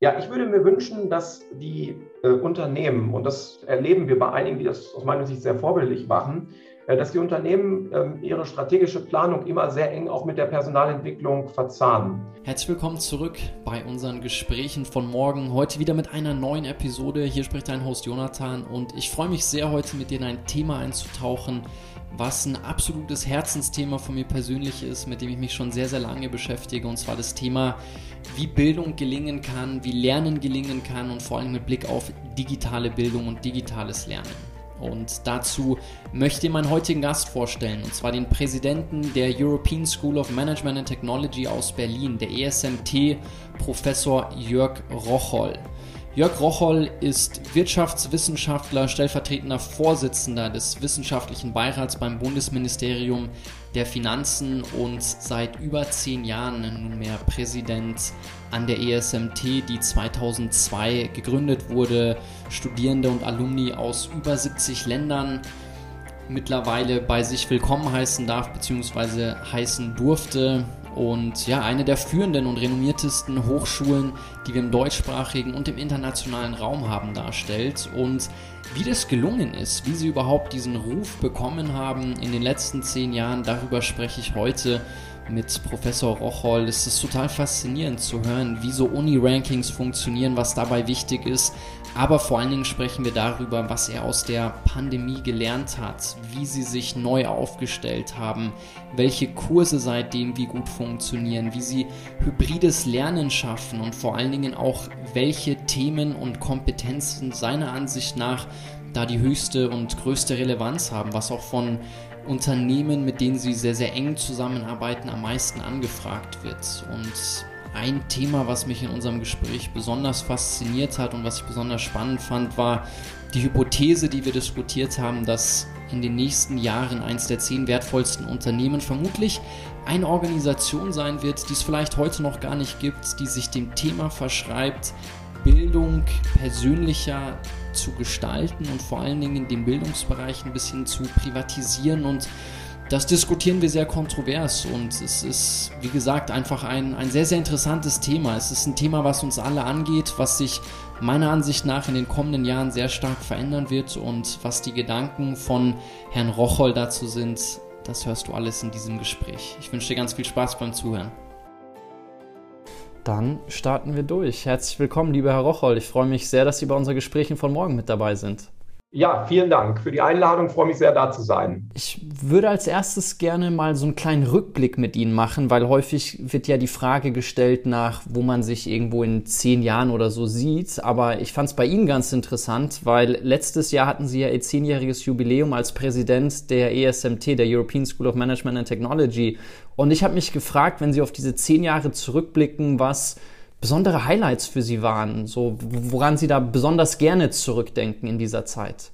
Ja, ich würde mir wünschen, dass die äh, Unternehmen, und das erleben wir bei einigen, die das aus meiner Sicht sehr vorbildlich machen, dass die Unternehmen äh, ihre strategische Planung immer sehr eng auch mit der Personalentwicklung verzahnen. Herzlich willkommen zurück bei unseren Gesprächen von morgen. Heute wieder mit einer neuen Episode. Hier spricht dein Host Jonathan und ich freue mich sehr, heute mit dir in ein Thema einzutauchen, was ein absolutes Herzensthema von mir persönlich ist, mit dem ich mich schon sehr, sehr lange beschäftige, und zwar das Thema wie Bildung gelingen kann, wie Lernen gelingen kann und vor allem mit Blick auf digitale Bildung und digitales Lernen. Und dazu möchte ich meinen heutigen Gast vorstellen, und zwar den Präsidenten der European School of Management and Technology aus Berlin, der ESMT, Professor Jörg Rocholl. Jörg Rocholl ist Wirtschaftswissenschaftler, stellvertretender Vorsitzender des Wissenschaftlichen Beirats beim Bundesministerium der Finanzen und seit über zehn Jahren nunmehr Präsident an der ESMT, die 2002 gegründet wurde. Studierende und Alumni aus über 70 Ländern mittlerweile bei sich willkommen heißen darf bzw. heißen durfte und ja, eine der führenden und renommiertesten Hochschulen, die wir im deutschsprachigen und im internationalen Raum haben, darstellt. Und wie das gelungen ist, wie sie überhaupt diesen Ruf bekommen haben in den letzten zehn Jahren, darüber spreche ich heute mit Professor Rocholl. Es ist total faszinierend zu hören, wie so Uni-Rankings funktionieren, was dabei wichtig ist. Aber vor allen Dingen sprechen wir darüber, was er aus der Pandemie gelernt hat, wie sie sich neu aufgestellt haben, welche Kurse seitdem wie gut funktionieren, wie sie hybrides Lernen schaffen und vor allen Dingen auch, welche Themen und Kompetenzen seiner Ansicht nach da die höchste und größte Relevanz haben, was auch von Unternehmen, mit denen sie sehr, sehr eng zusammenarbeiten, am meisten angefragt wird. Und ein Thema, was mich in unserem Gespräch besonders fasziniert hat und was ich besonders spannend fand, war die Hypothese, die wir diskutiert haben, dass in den nächsten Jahren eines der zehn wertvollsten Unternehmen vermutlich eine Organisation sein wird, die es vielleicht heute noch gar nicht gibt, die sich dem Thema verschreibt, Bildung persönlicher zu gestalten und vor allen Dingen den Bildungsbereich ein bisschen zu privatisieren und das diskutieren wir sehr kontrovers und es ist, wie gesagt, einfach ein, ein sehr, sehr interessantes Thema. Es ist ein Thema, was uns alle angeht, was sich meiner Ansicht nach in den kommenden Jahren sehr stark verändern wird und was die Gedanken von Herrn Rocholl dazu sind, das hörst du alles in diesem Gespräch. Ich wünsche dir ganz viel Spaß beim Zuhören. Dann starten wir durch. Herzlich willkommen, lieber Herr Rocholl. Ich freue mich sehr, dass Sie bei unseren Gesprächen von morgen mit dabei sind. Ja, vielen Dank für die Einladung. Ich freue mich sehr, da zu sein. Ich würde als erstes gerne mal so einen kleinen Rückblick mit Ihnen machen, weil häufig wird ja die Frage gestellt nach, wo man sich irgendwo in zehn Jahren oder so sieht. Aber ich fand es bei Ihnen ganz interessant, weil letztes Jahr hatten Sie ja Ihr zehnjähriges Jubiläum als Präsident der ESMT, der European School of Management and Technology. Und ich habe mich gefragt, wenn Sie auf diese zehn Jahre zurückblicken, was besondere Highlights für Sie waren, so woran Sie da besonders gerne zurückdenken in dieser Zeit?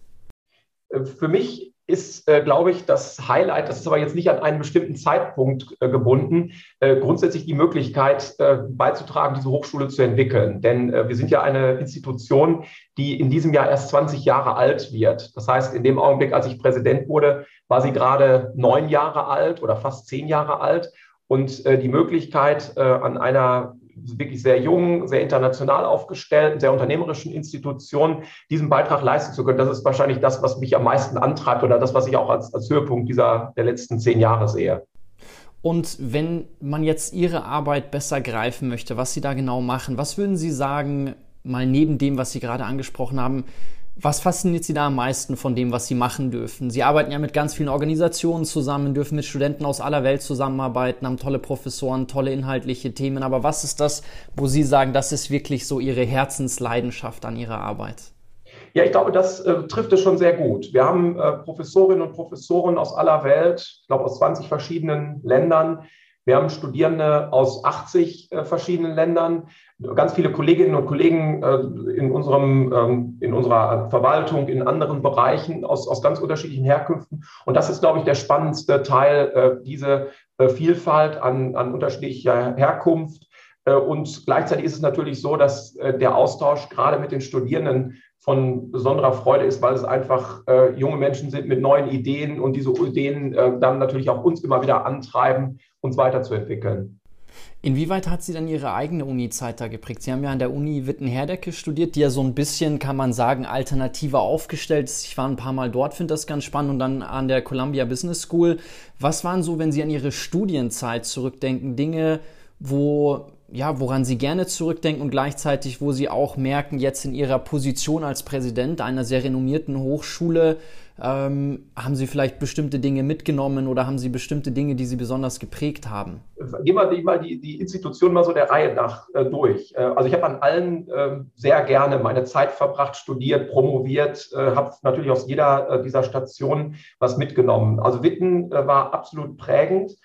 Äh, für mich ist, äh, glaube ich, das Highlight, das ist aber jetzt nicht an einen bestimmten Zeitpunkt äh, gebunden, äh, grundsätzlich die Möglichkeit äh, beizutragen, diese Hochschule zu entwickeln. Denn äh, wir sind ja eine Institution, die in diesem Jahr erst 20 Jahre alt wird. Das heißt, in dem Augenblick, als ich Präsident wurde, war sie gerade neun Jahre alt oder fast zehn Jahre alt. Und die Möglichkeit, an einer wirklich sehr jungen, sehr international aufgestellten, sehr unternehmerischen Institutionen diesen Beitrag leisten zu können. Das ist wahrscheinlich das, was mich am meisten antreibt oder das, was ich auch als, als Höhepunkt dieser der letzten zehn Jahre sehe. Und wenn man jetzt Ihre Arbeit besser greifen möchte, was Sie da genau machen, was würden Sie sagen, mal neben dem, was Sie gerade angesprochen haben, was fasziniert Sie da am meisten von dem, was Sie machen dürfen? Sie arbeiten ja mit ganz vielen Organisationen zusammen, dürfen mit Studenten aus aller Welt zusammenarbeiten, haben tolle Professoren, tolle inhaltliche Themen. Aber was ist das, wo Sie sagen, das ist wirklich so Ihre Herzensleidenschaft an Ihrer Arbeit? Ja, ich glaube, das äh, trifft es schon sehr gut. Wir haben äh, Professorinnen und Professoren aus aller Welt, ich glaube aus 20 verschiedenen Ländern, wir haben Studierende aus 80 äh, verschiedenen Ländern, ganz viele Kolleginnen und Kollegen äh, in, unserem, ähm, in unserer Verwaltung, in anderen Bereichen aus, aus ganz unterschiedlichen Herkünften. Und das ist, glaube ich, der spannendste Teil, äh, diese äh, Vielfalt an, an unterschiedlicher Herkunft. Und gleichzeitig ist es natürlich so, dass der Austausch gerade mit den Studierenden von besonderer Freude ist, weil es einfach junge Menschen sind mit neuen Ideen und diese Ideen dann natürlich auch uns immer wieder antreiben, uns weiterzuentwickeln. Inwieweit hat sie dann ihre eigene Uni-Zeit da geprägt? Sie haben ja an der Uni Witten-Herdecke studiert, die ja so ein bisschen, kann man sagen, alternativer aufgestellt ist. Ich war ein paar Mal dort, finde das ganz spannend und dann an der Columbia Business School. Was waren so, wenn Sie an Ihre Studienzeit zurückdenken, Dinge, wo ja, woran Sie gerne zurückdenken und gleichzeitig, wo Sie auch merken, jetzt in Ihrer Position als Präsident einer sehr renommierten Hochschule, ähm, haben Sie vielleicht bestimmte Dinge mitgenommen oder haben Sie bestimmte Dinge, die Sie besonders geprägt haben? Gehen wir mal die, die Institutionen mal so der Reihe nach äh, durch. Äh, also ich habe an allen äh, sehr gerne meine Zeit verbracht, studiert, promoviert, äh, habe natürlich aus jeder äh, dieser Stationen was mitgenommen. Also Witten äh, war absolut prägend.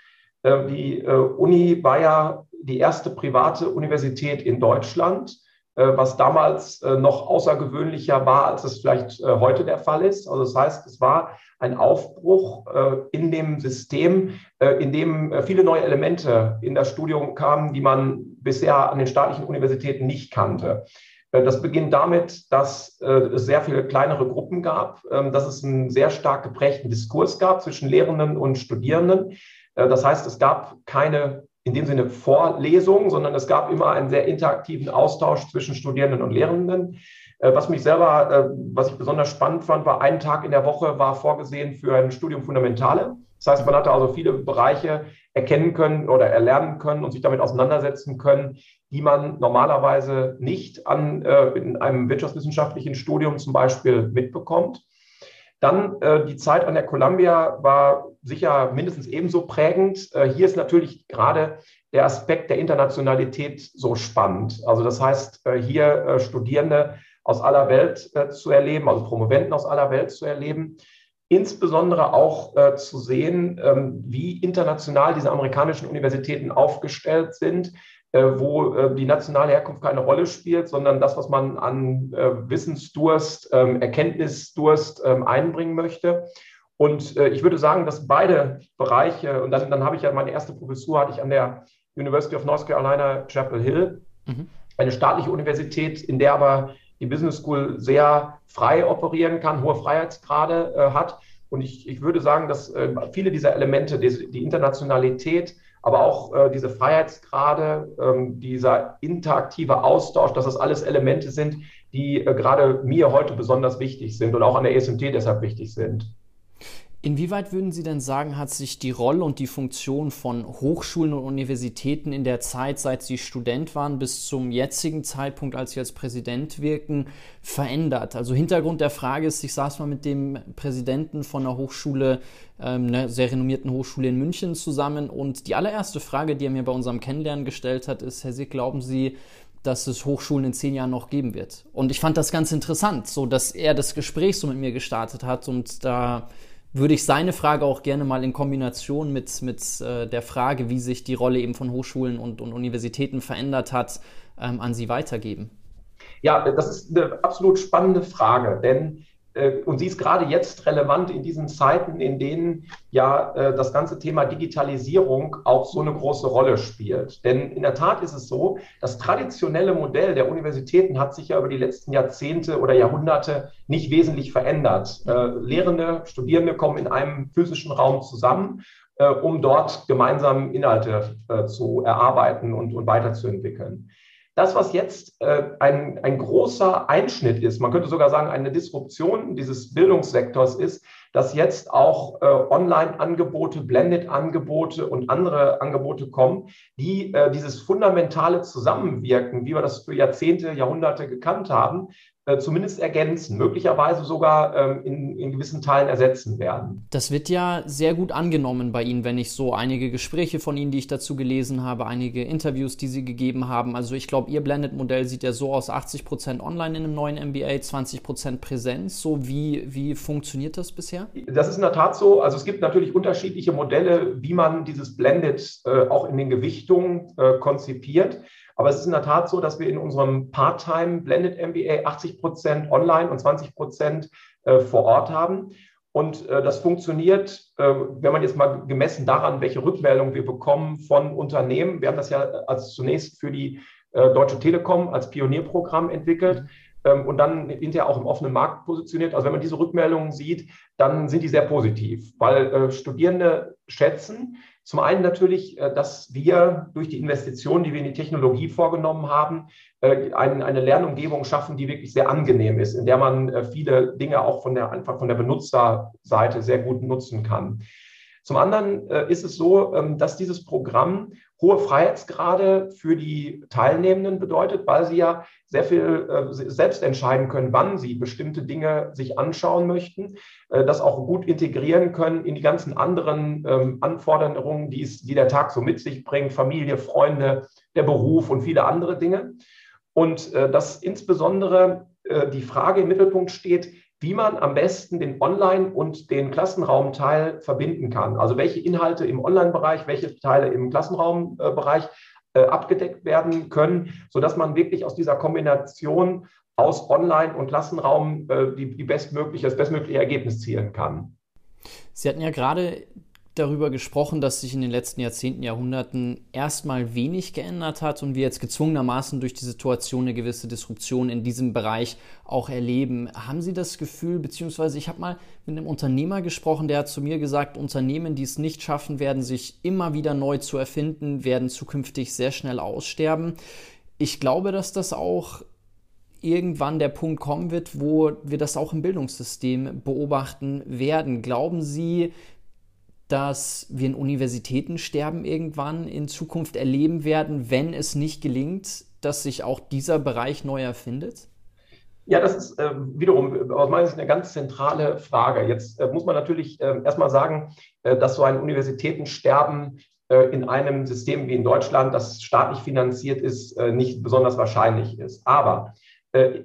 die Uni war ja die erste private Universität in Deutschland was damals äh, noch außergewöhnlicher war, als es vielleicht äh, heute der Fall ist. Also das heißt, es war ein Aufbruch in dem System, in dem viele neue Elemente in das Studium kamen, die man bisher an den staatlichen Universitäten nicht kannte. Das beginnt damit, dass es sehr viele kleinere Gruppen gab, ähm, dass es einen sehr stark geprägten Diskurs gab zwischen Lehrenden und Studierenden. Das heißt, es gab keine in dem Sinne Vorlesung, sondern es gab immer einen sehr interaktiven Austausch zwischen Studierenden und Lehrenden. Äh, was mich selber, äh, was ich besonders spannend fand, war ein Tag in der Woche war vorgesehen für ein Studium Fundamentale. Das heißt, man hatte also viele Bereiche erkennen können oder erlernen können und sich damit auseinandersetzen können, die man normalerweise nicht an, äh, in einem wirtschaftswissenschaftlichen Studium zum Beispiel mitbekommt. Dann äh, die Zeit an der Columbia war sicher mindestens ebenso prägend. Äh, hier ist natürlich gerade der Aspekt der Internationalität so spannend. Also das heißt, äh, hier äh, Studierende aus aller Welt äh, zu erleben, also Promoventen aus aller Welt zu erleben. Insbesondere auch äh, zu sehen, ähm, wie international diese amerikanischen Universitäten aufgestellt sind, wo äh, die nationale Herkunft keine Rolle spielt, sondern das, was man an äh, Wissensdurst, ähm, Erkenntnisdurst ähm, einbringen möchte. Und ich würde sagen, dass beide Bereiche, und dann, dann habe ich ja meine erste Professur, hatte ich an der University of North Carolina, Chapel Hill, mhm. eine staatliche Universität, in der aber die Business School sehr frei operieren kann, hohe Freiheitsgrade äh, hat. Und ich, ich würde sagen, dass äh, viele dieser Elemente, die, die Internationalität, aber auch äh, diese Freiheitsgrade, ähm, dieser interaktive Austausch, dass das alles Elemente sind, die äh, gerade mir heute besonders wichtig sind und auch an der ESMT deshalb wichtig sind. Inwieweit würden Sie denn sagen, hat sich die Rolle und die Funktion von Hochschulen und Universitäten in der Zeit, seit Sie Student waren, bis zum jetzigen Zeitpunkt, als Sie als Präsident wirken, verändert? Also Hintergrund der Frage ist, ich saß mal mit dem Präsidenten von einer Hochschule, ähm, einer sehr renommierten Hochschule in München zusammen und die allererste Frage, die er mir bei unserem Kennenlernen gestellt hat, ist, Herr Sick, glauben Sie, dass es Hochschulen in zehn Jahren noch geben wird? Und ich fand das ganz interessant, so dass er das Gespräch so mit mir gestartet hat und da würde ich seine Frage auch gerne mal in Kombination mit, mit äh, der Frage, wie sich die Rolle eben von Hochschulen und, und Universitäten verändert hat, ähm, an Sie weitergeben. Ja, das ist eine absolut spannende Frage, denn und sie ist gerade jetzt relevant in diesen Zeiten, in denen ja äh, das ganze Thema Digitalisierung auch so eine große Rolle spielt. Denn in der Tat ist es so, das traditionelle Modell der Universitäten hat sich ja über die letzten Jahrzehnte oder Jahrhunderte nicht wesentlich verändert. Äh, Lehrende, Studierende kommen in einem physischen Raum zusammen um dort gemeinsam Inhalte zu erarbeiten und, und weiterzuentwickeln. Das, was jetzt äh, ein, ein großer Einschnitt ist, man könnte sogar sagen, eine Disruption dieses Bildungssektors ist, dass jetzt auch äh, Online-Angebote, Blended-Angebote und andere Angebote kommen, die äh, dieses fundamentale Zusammenwirken, wie wir das für Jahrzehnte, Jahrhunderte gekannt haben, äh, zumindest ergänzen, möglicherweise sogar ähm, in, in, gewissen Teilen ersetzen werden. Das wird ja sehr gut angenommen bei Ihnen, wenn ich so einige Gespräche von Ihnen, die ich dazu gelesen habe, einige Interviews, die Sie gegeben haben. Also ich glaube, Ihr Blended-Modell sieht ja so aus, 80 Prozent online in einem neuen MBA, 20 Prozent Präsenz. So wie, wie funktioniert das bisher? Das ist in der Tat so. Also es gibt natürlich unterschiedliche Modelle, wie man dieses Blended äh, auch in den Gewichtungen äh, konzipiert. Aber es ist in der Tat so, dass wir in unserem Part-Time Blended MBA 80 Prozent online und 20 Prozent äh, vor Ort haben. Und äh, das funktioniert, äh, wenn man jetzt mal gemessen daran, welche Rückmeldung wir bekommen von Unternehmen. Wir haben das ja als zunächst für die Deutsche Telekom als Pionierprogramm entwickelt. ähm, und dann hinterher auch im offenen Markt positioniert. Also wenn man diese Rückmeldungen sieht, dann sind die sehr positiv, weil äh, Studierende schätzen zum einen natürlich, äh, dass wir durch die Investitionen, die wir in die Technologie vorgenommen haben, äh, eine Lernumgebung schaffen, die wirklich sehr angenehm ist, in der man äh, viele Dinge auch von der, einfach von der Benutzerseite sehr gut nutzen kann. Zum anderen ist es so, ähm, dass dieses Programm hohe Freiheitsgrade für die Teilnehmenden bedeutet, weil sie ja sehr viel äh, selbst entscheiden können, wann sie bestimmte Dinge sich anschauen möchten, äh, das auch gut integrieren können in die ganzen anderen ähm, Anforderungen, die, es, die der Tag so mit sich bringt, Familie, Freunde, der Beruf und viele andere Dinge. Und äh, dass insbesondere äh, die Frage im Mittelpunkt steht, wie man am besten den Online- und den Klassenraumteil verbinden kann. Also welche Inhalte im Online-Bereich, welche Teile im Klassenraumbereich äh, abgedeckt werden können, sodass man wirklich aus dieser Kombination aus Online- und Klassenraum äh, die, die bestmögliche, das bestmögliche Ergebnis zielen kann. Sie hatten ja gerade darüber gesprochen, dass sich in den letzten Jahrzehnten, Jahrhunderten erstmal wenig geändert hat und wir jetzt gezwungenermaßen durch die Situation eine gewisse Disruption in diesem Bereich auch erleben. Haben Sie das Gefühl, beziehungsweise ich habe mal mit einem Unternehmer gesprochen, der hat zu mir gesagt, Unternehmen, die es nicht schaffen werden, sich immer wieder neu zu erfinden, werden zukünftig sehr schnell aussterben. Ich glaube, dass das auch irgendwann der Punkt kommen wird, wo wir das auch im Bildungssystem beobachten werden. Glauben Sie, dass wir in Universitätensterben irgendwann in Zukunft erleben werden, wenn es nicht gelingt, dass sich auch dieser Bereich neu erfindet? Ja, das ist äh, wiederum aus meiner Sicht eine ganz zentrale Frage. Jetzt äh, muss man natürlich äh, erstmal sagen, äh, dass so ein Universitätensterben äh, in einem System wie in Deutschland, das staatlich finanziert ist, äh, nicht besonders wahrscheinlich ist. Aber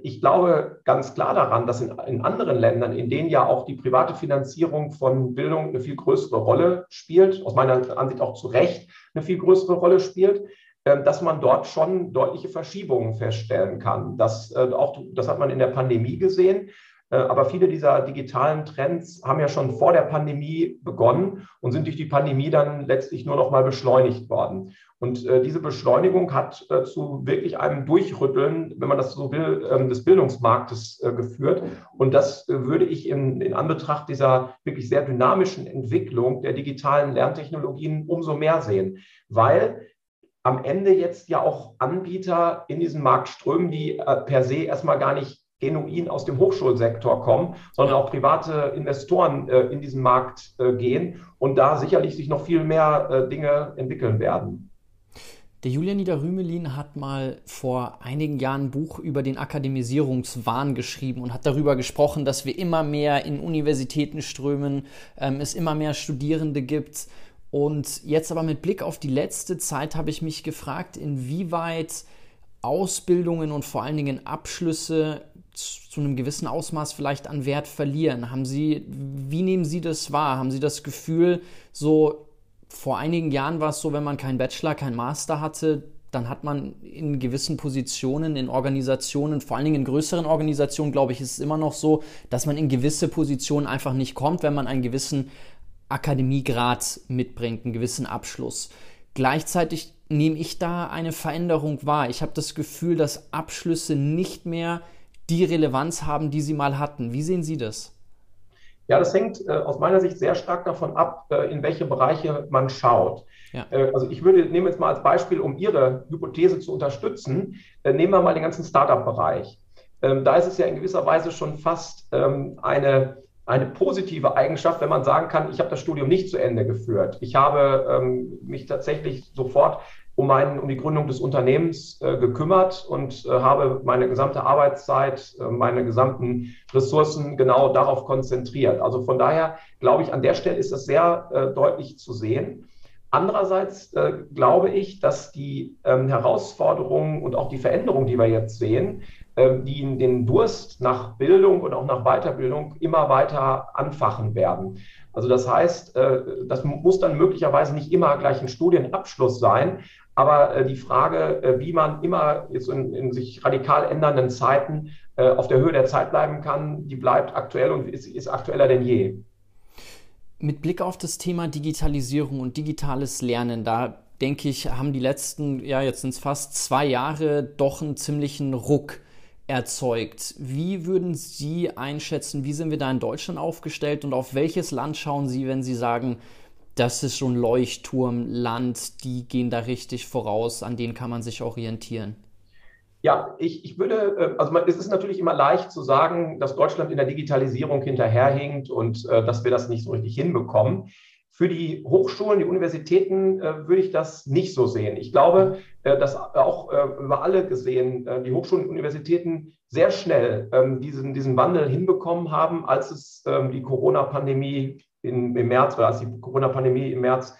ich glaube ganz klar daran, dass in, in, anderen Ländern, in denen ja auch die private Finanzierung von Bildung eine viel größere Rolle spielt, aus meiner Ansicht auch zu Recht eine viel größere Rolle spielt, äh, dass man dort schon deutliche Verschiebungen feststellen kann. Das, äh, auch, das hat man in der Pandemie gesehen. Aber viele dieser digitalen Trends haben ja schon vor der Pandemie begonnen und sind durch die Pandemie dann letztlich nur noch mal beschleunigt worden. Und äh, diese Beschleunigung hat äh, zu wirklich einem Durchrütteln, wenn man das so will, ähm, des Bildungsmarktes äh, geführt. Und das äh, würde ich in, in Anbetracht dieser wirklich sehr dynamischen Entwicklung der digitalen Lerntechnologien umso mehr sehen, weil am Ende jetzt ja auch Anbieter in diesen Markt strömen, die äh, per se erstmal gar nicht genuin aus dem Hochschulsektor kommen, sondern auch private Investoren äh, in diesen Markt gehen und da sicherlich sich noch viel mehr Dinge entwickeln werden. Der Julian Niederrümelin hat mal vor einigen Jahren ein Buch über den Akademisierungswahn geschrieben und hat darüber gesprochen, dass wir immer mehr in Universitäten strömen, ähm, es immer mehr Studierende gibt. Und jetzt aber mit Blick auf die letzte Zeit habe ich mich gefragt, inwieweit Ausbildungen und vor allen Dingen Abschlüsse zu einem gewissen Ausmaß vielleicht an Wert verlieren. Haben Sie, wie nehmen Sie das wahr? Haben Sie das Gefühl, so vor einigen Jahren war es so, wenn man keinen Bachelor, keinen Master hatte, dann hat man in gewissen Positionen, in Organisationen, vor allen Dingen in größeren Organisationen, glaube ich, ist es immer noch so, dass man in gewisse Positionen einfach nicht kommt, wenn man einen gewissen Akademiegrad mitbringt, einen gewissen Abschluss. Gleichzeitig nehme ich da eine Veränderung wahr. Ich habe das Gefühl, dass Abschlüsse nicht mehr die Relevanz haben, die sie mal hatten. Wie sehen Sie das? Ja, das hängt äh, aus meiner Sicht sehr stark davon ab, äh, in welche Bereiche man schaut. Ja. Äh, also ich würde, nehme jetzt mal als Beispiel, um Ihre Hypothese zu unterstützen, äh, nehmen wir mal den ganzen Startup-Bereich. Ähm, da ist es ja in gewisser Weise schon fast ähm, eine, eine positive Eigenschaft, wenn man sagen kann, ich habe das Studium nicht zu Ende geführt. Ich habe ähm, mich tatsächlich sofort um, mein, um die Gründung des Unternehmens äh, gekümmert und äh, habe meine gesamte Arbeitszeit, äh, meine gesamten Ressourcen genau darauf konzentriert. Also von daher glaube ich, an der Stelle ist das sehr äh, deutlich zu sehen. Andererseits äh, glaube ich, dass die ähm, Herausforderungen und auch die Veränderungen, die wir jetzt sehen, ähm, die den Durst nach Bildung und auch nach Weiterbildung immer weiter anfachen werden. Also das heißt, äh, das muss dann möglicherweise nicht immer gleich ein Studienabschluss sein, aber äh, die Frage, äh, wie man immer jetzt in, in sich radikal ändernden Zeiten äh, auf der Höhe der Zeit bleiben kann, die bleibt aktuell und ist, ist aktueller denn je. Mit Blick auf das Thema Digitalisierung und digitales Lernen, da denke ich, haben die letzten, ja, jetzt sind es fast zwei Jahre doch einen ziemlichen Ruck erzeugt. Wie würden Sie einschätzen, wie sind wir da in Deutschland aufgestellt und auf welches Land schauen Sie, wenn Sie sagen, das ist ein Leuchtturmland, die gehen da richtig voraus, an denen kann man sich orientieren? Ja, ich, ich würde, äh, also es ist natürlich immer leicht zu sagen, dass Deutschland in der Digitalisierung hinterherhinkt und äh, dass wir das nicht so richtig hinbekommen. Für die Hochschulen, die Universitäten äh, würde ich das nicht so sehen. Ich glaube, äh, dass auch äh, über alle gesehen äh, die Hochschulen und Universitäten sehr schnell ähm, diesen, diesen Wandel hinbekommen haben, als es ähm, die Corona-Pandemie im März oder als die Corona-Pandemie im März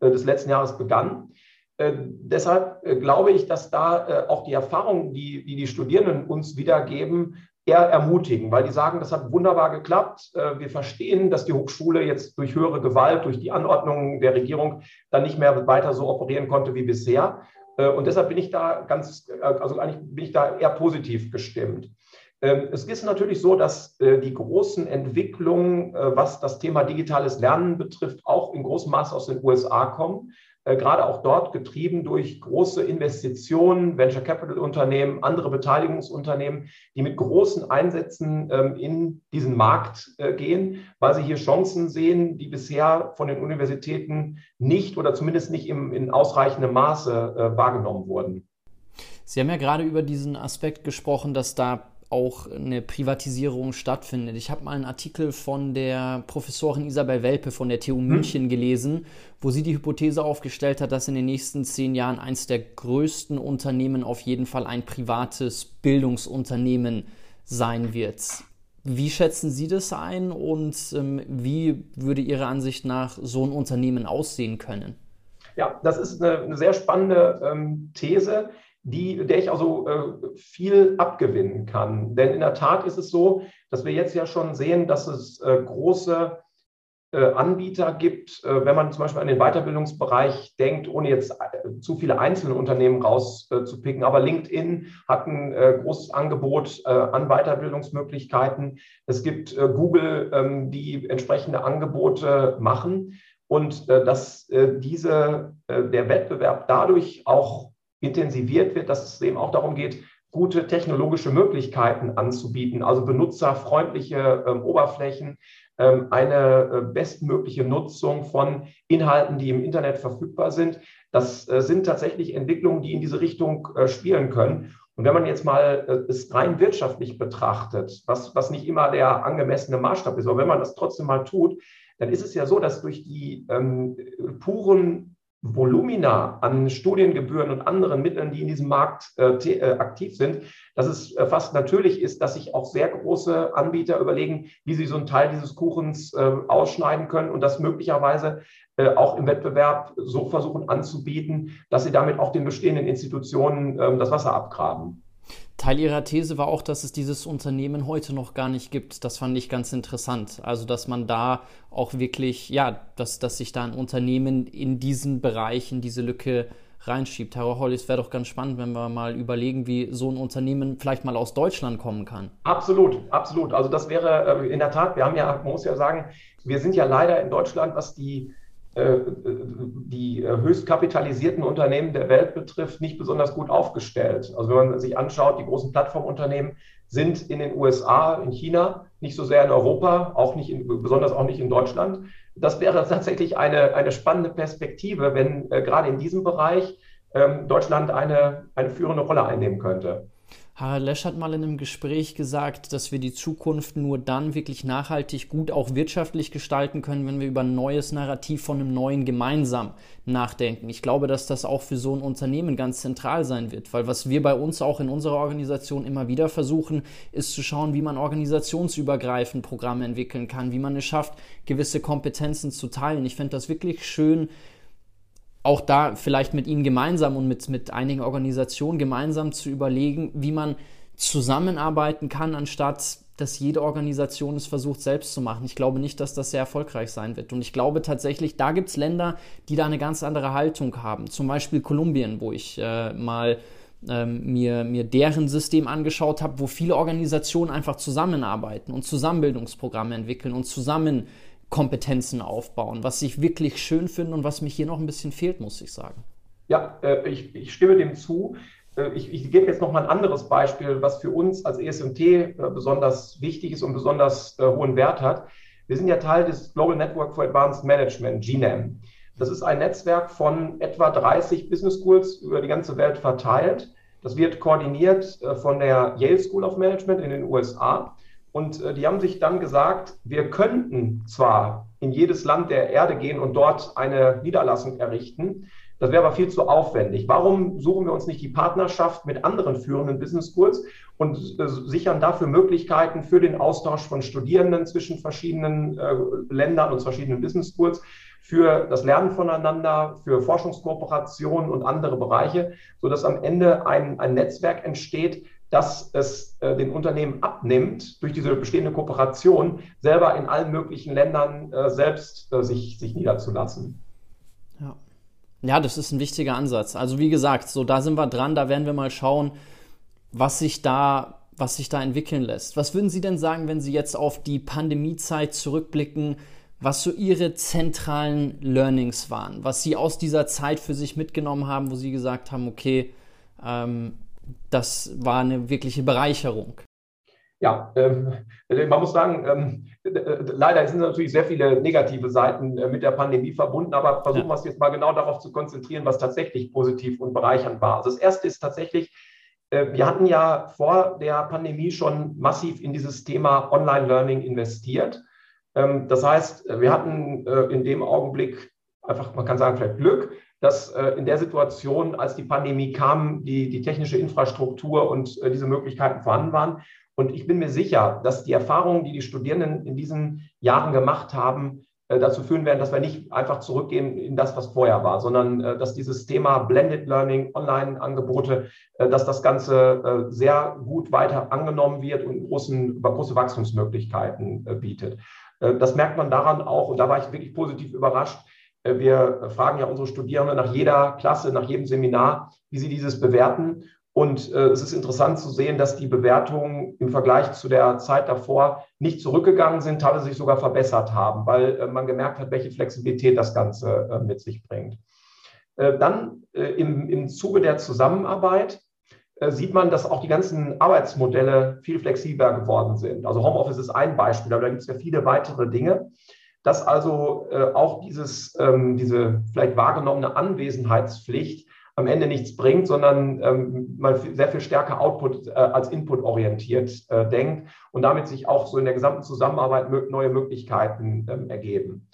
des letzten Jahres begann. Äh, deshalb äh, glaube ich, dass da äh, auch die Erfahrungen, die, die die Studierenden uns wiedergeben, eher ermutigen, weil die sagen, das hat wunderbar geklappt. Äh, wir verstehen, dass die Hochschule jetzt durch höhere Gewalt, durch die Anordnungen der Regierung dann nicht mehr weiter so operieren konnte wie bisher. Äh, und deshalb bin ich da ganz, äh, also eigentlich bin ich da eher positiv gestimmt. Ähm, es ist natürlich so, dass die großen Entwicklungen, was das Thema digitales Lernen betrifft, auch in großem Maße aus den USA kommen. Äh, gerade auch dort getrieben durch große Investitionen, Venture Capital Unternehmen, andere Beteiligungsunternehmen, die mit großen Einsätzen ähm, in diesen Markt äh, gehen, weil sie hier Chancen sehen, die bisher von den Universitäten nicht oder zumindest nicht in ausreichendem Maße äh, wahrgenommen wurden. Sie haben ja gerade über diesen Aspekt gesprochen, dass da auch eine Privatisierung stattfindet. Ich habe mal einen Artikel von der Professorin Isabel Welpe von der TU hm. München hm. gelesen, wo sie die Hypothese aufgestellt hat, dass in den nächsten zehn Jahren eines der größten Unternehmen auf jeden Fall ein privates Bildungsunternehmen sein wird. Wie schätzen Sie das ein und ähm, wie würde Ihrer Ansicht nach so ein Unternehmen aussehen können? Ja, das ist eine, eine sehr spannende ähm, These die, der ich also äh, viel abgewinnen kann. Denn in der Tat ist es so, dass wir jetzt ja schon sehen, dass es äh, große äh, Anbieter gibt, äh, wenn man zum Beispiel an den Weiterbildungsbereich denkt, ohne jetzt äh, zu viele einzelne Unternehmen rauszupicken. Aber LinkedIn hat ein äh, großes Angebot an Weiterbildungsmöglichkeiten. Es gibt Google, ähm, die entsprechende Angebote machen. Und dass diese, der Wettbewerb dadurch auch intensiviert wird, dass es eben auch darum geht, gute technologische Möglichkeiten anzubieten, also benutzerfreundliche ähm, Oberflächen, ähm, eine äh, bestmögliche Nutzung von Inhalten, die im Internet verfügbar sind. Das äh, sind tatsächlich Entwicklungen, die in diese Richtung äh, spielen können. Und wenn man jetzt mal äh, es rein wirtschaftlich betrachtet, was, was nicht immer der angemessene Maßstab ist, aber wenn man das trotzdem mal tut, dann ist es ja so, dass durch die ähm, puren Volumina an Studiengebühren und anderen Mitteln, die in diesem Markt äh, äh, aktiv sind, dass es äh, fast natürlich ist, dass sich auch sehr große Anbieter überlegen, wie sie so einen Teil dieses Kuchens äh, ausschneiden können und das möglicherweise äh, auch im Wettbewerb so versuchen anzubieten, dass sie damit auch den bestehenden Institutionen ähm, das Wasser abgraben. Teil ihrer These war auch, dass es dieses Unternehmen heute noch gar nicht gibt. Das fand ich ganz interessant. Also, dass man da auch wirklich, ja, dass, dass sich da ein Unternehmen in diesen Bereich, in diese Lücke reinschiebt. Herr Holly, es wäre doch ganz spannend, wenn wir mal überlegen, wie so ein Unternehmen vielleicht mal aus Deutschland kommen kann. Absolut, absolut. Also das wäre äh, in der Tat, wir haben ja, man muss ja sagen, wir sind ja leider in Deutschland, was die die äh, höchst kapitalisierten Unternehmen der Welt betrifft, nicht besonders gut aufgestellt. Also wenn man sich anschaut, die großen Plattformunternehmen sind in den USA, in China, nicht so sehr in Europa, auch nicht in, besonders auch nicht in Deutschland. Das wäre tatsächlich eine, eine spannende Perspektive, wenn äh, gerade in diesem Bereich ähm, Deutschland eine, eine führende Rolle einnehmen könnte. Harald Lesch hat mal in einem Gespräch gesagt, dass wir die Zukunft nur dann wirklich nachhaltig gut auch wirtschaftlich gestalten können, wenn wir über ein neues Narrativ von einem neuen gemeinsam nachdenken. Ich glaube, dass das auch für so ein Unternehmen ganz zentral sein wird, weil was wir bei uns auch in unserer Organisation immer wieder versuchen, ist zu schauen, wie man organisationsübergreifend Programme entwickeln kann, wie man es schafft, gewisse Kompetenzen zu teilen. Ich fände das wirklich schön, auch da vielleicht mit Ihnen gemeinsam und mit, mit einigen Organisationen gemeinsam zu überlegen, wie man zusammenarbeiten kann, anstatt dass jede Organisation es versucht selbst zu machen. Ich glaube nicht, dass das sehr erfolgreich sein wird. Und ich glaube tatsächlich, da gibt es Länder, die da eine ganz andere Haltung haben. Zum Beispiel Kolumbien, wo ich äh, mal ähm, mir, mir deren System angeschaut habe, wo viele Organisationen einfach zusammenarbeiten und Zusammenbildungsprogramme entwickeln und zusammen Kompetenzen aufbauen, was ich wirklich schön finde und was mich hier noch ein bisschen fehlt, muss ich sagen. Ja, äh, ich, ich stimme dem zu. äh, ich, ich, gebe jetzt noch mal ein anderes Beispiel, was für uns als ESMT äh, besonders wichtig ist und besonders äh, hohen Wert hat. Wir sind ja Teil des Global Network for Advanced Management, GNAM. Das ist ein Netzwerk von etwa 30 Business Schools über die ganze Welt verteilt. Das wird koordiniert von der Yale School of Management in den USA. Und die haben sich dann gesagt, wir könnten zwar in jedes Land der Erde gehen und dort eine Niederlassung errichten, das wäre aber viel zu aufwendig. Warum suchen wir uns nicht die Partnerschaft mit anderen führenden Business Schools und äh, sichern dafür Möglichkeiten für den Austausch von Studierenden zwischen verschiedenen äh, Ländern und verschiedenen Business Schools, für das Lernen voneinander, für Forschungskooperationen und andere Bereiche, sodass am Ende ein, ein Netzwerk entsteht, dass es äh, den Unternehmen abnimmt, durch diese bestehende Kooperation selber in allen möglichen Ländern äh, selbst äh, sich, sich niederzulassen. Ja. Ja, das ist ein wichtiger Ansatz. Also wie gesagt, so da sind wir dran, da werden wir mal schauen, was sich da, was sich da entwickeln lässt. Was würden Sie denn sagen, wenn Sie jetzt auf die Pandemiezeit zurückblicken, was so Ihre zentralen Learnings waren, was Sie aus dieser Zeit für sich mitgenommen haben, wo Sie gesagt haben, okay, ähm, das war eine wirkliche Bereicherung? Ja, ähm, man muss sagen, ähm, leider sind natürlich sehr viele negative Seiten äh, mit der Pandemie verbunden, aber versuchen ja. wir es jetzt mal genau darauf zu konzentrieren, was tatsächlich positiv und bereichernd war. Also das Erste ist tatsächlich, äh, wir hatten ja vor der Pandemie schon massiv in dieses Thema Online-Learning investiert. Ähm, das heißt, wir hatten äh, in dem Augenblick einfach, man kann sagen, vielleicht Glück, dass äh, in der Situation, als die Pandemie kam, die, die technische Infrastruktur und äh, diese Möglichkeiten vorhanden waren. Und ich bin mir sicher, dass die Erfahrungen, die die Studierenden in diesen Jahren gemacht haben, äh, dazu führen werden, dass wir nicht einfach zurückgehen in das, was vorher war, sondern äh, dass dieses Thema Blended Learning, Online-Angebote, äh, dass das Ganze sehr gut weiter angenommen wird und großen, große Wachstumsmöglichkeiten bietet. Das merkt man daran auch, und da war ich wirklich positiv überrascht. Wir fragen ja unsere Studierenden nach jeder Klasse, nach jedem Seminar, wie sie dieses bewerten. Und äh, es ist interessant zu sehen, dass die Bewertungen im Vergleich zu der Zeit davor nicht zurückgegangen sind, teilweise sich sogar verbessert haben, weil äh, man gemerkt hat, welche Flexibilität das Ganze äh, mit sich bringt. Äh, dann äh, im, im Zuge der Zusammenarbeit äh, sieht man, dass auch die ganzen Arbeitsmodelle viel flexibler geworden sind. Also Homeoffice ist ein Beispiel, aber da gibt es ja viele weitere Dinge dass also äh, auch dieses, ähm, diese vielleicht wahrgenommene Anwesenheitspflicht am Ende nichts bringt, sondern ähm, mal sehr viel stärker Output äh, als Input orientiert äh, denkt und damit sich auch so in der gesamten Zusammenarbeit neue Möglichkeiten ähm, ergeben.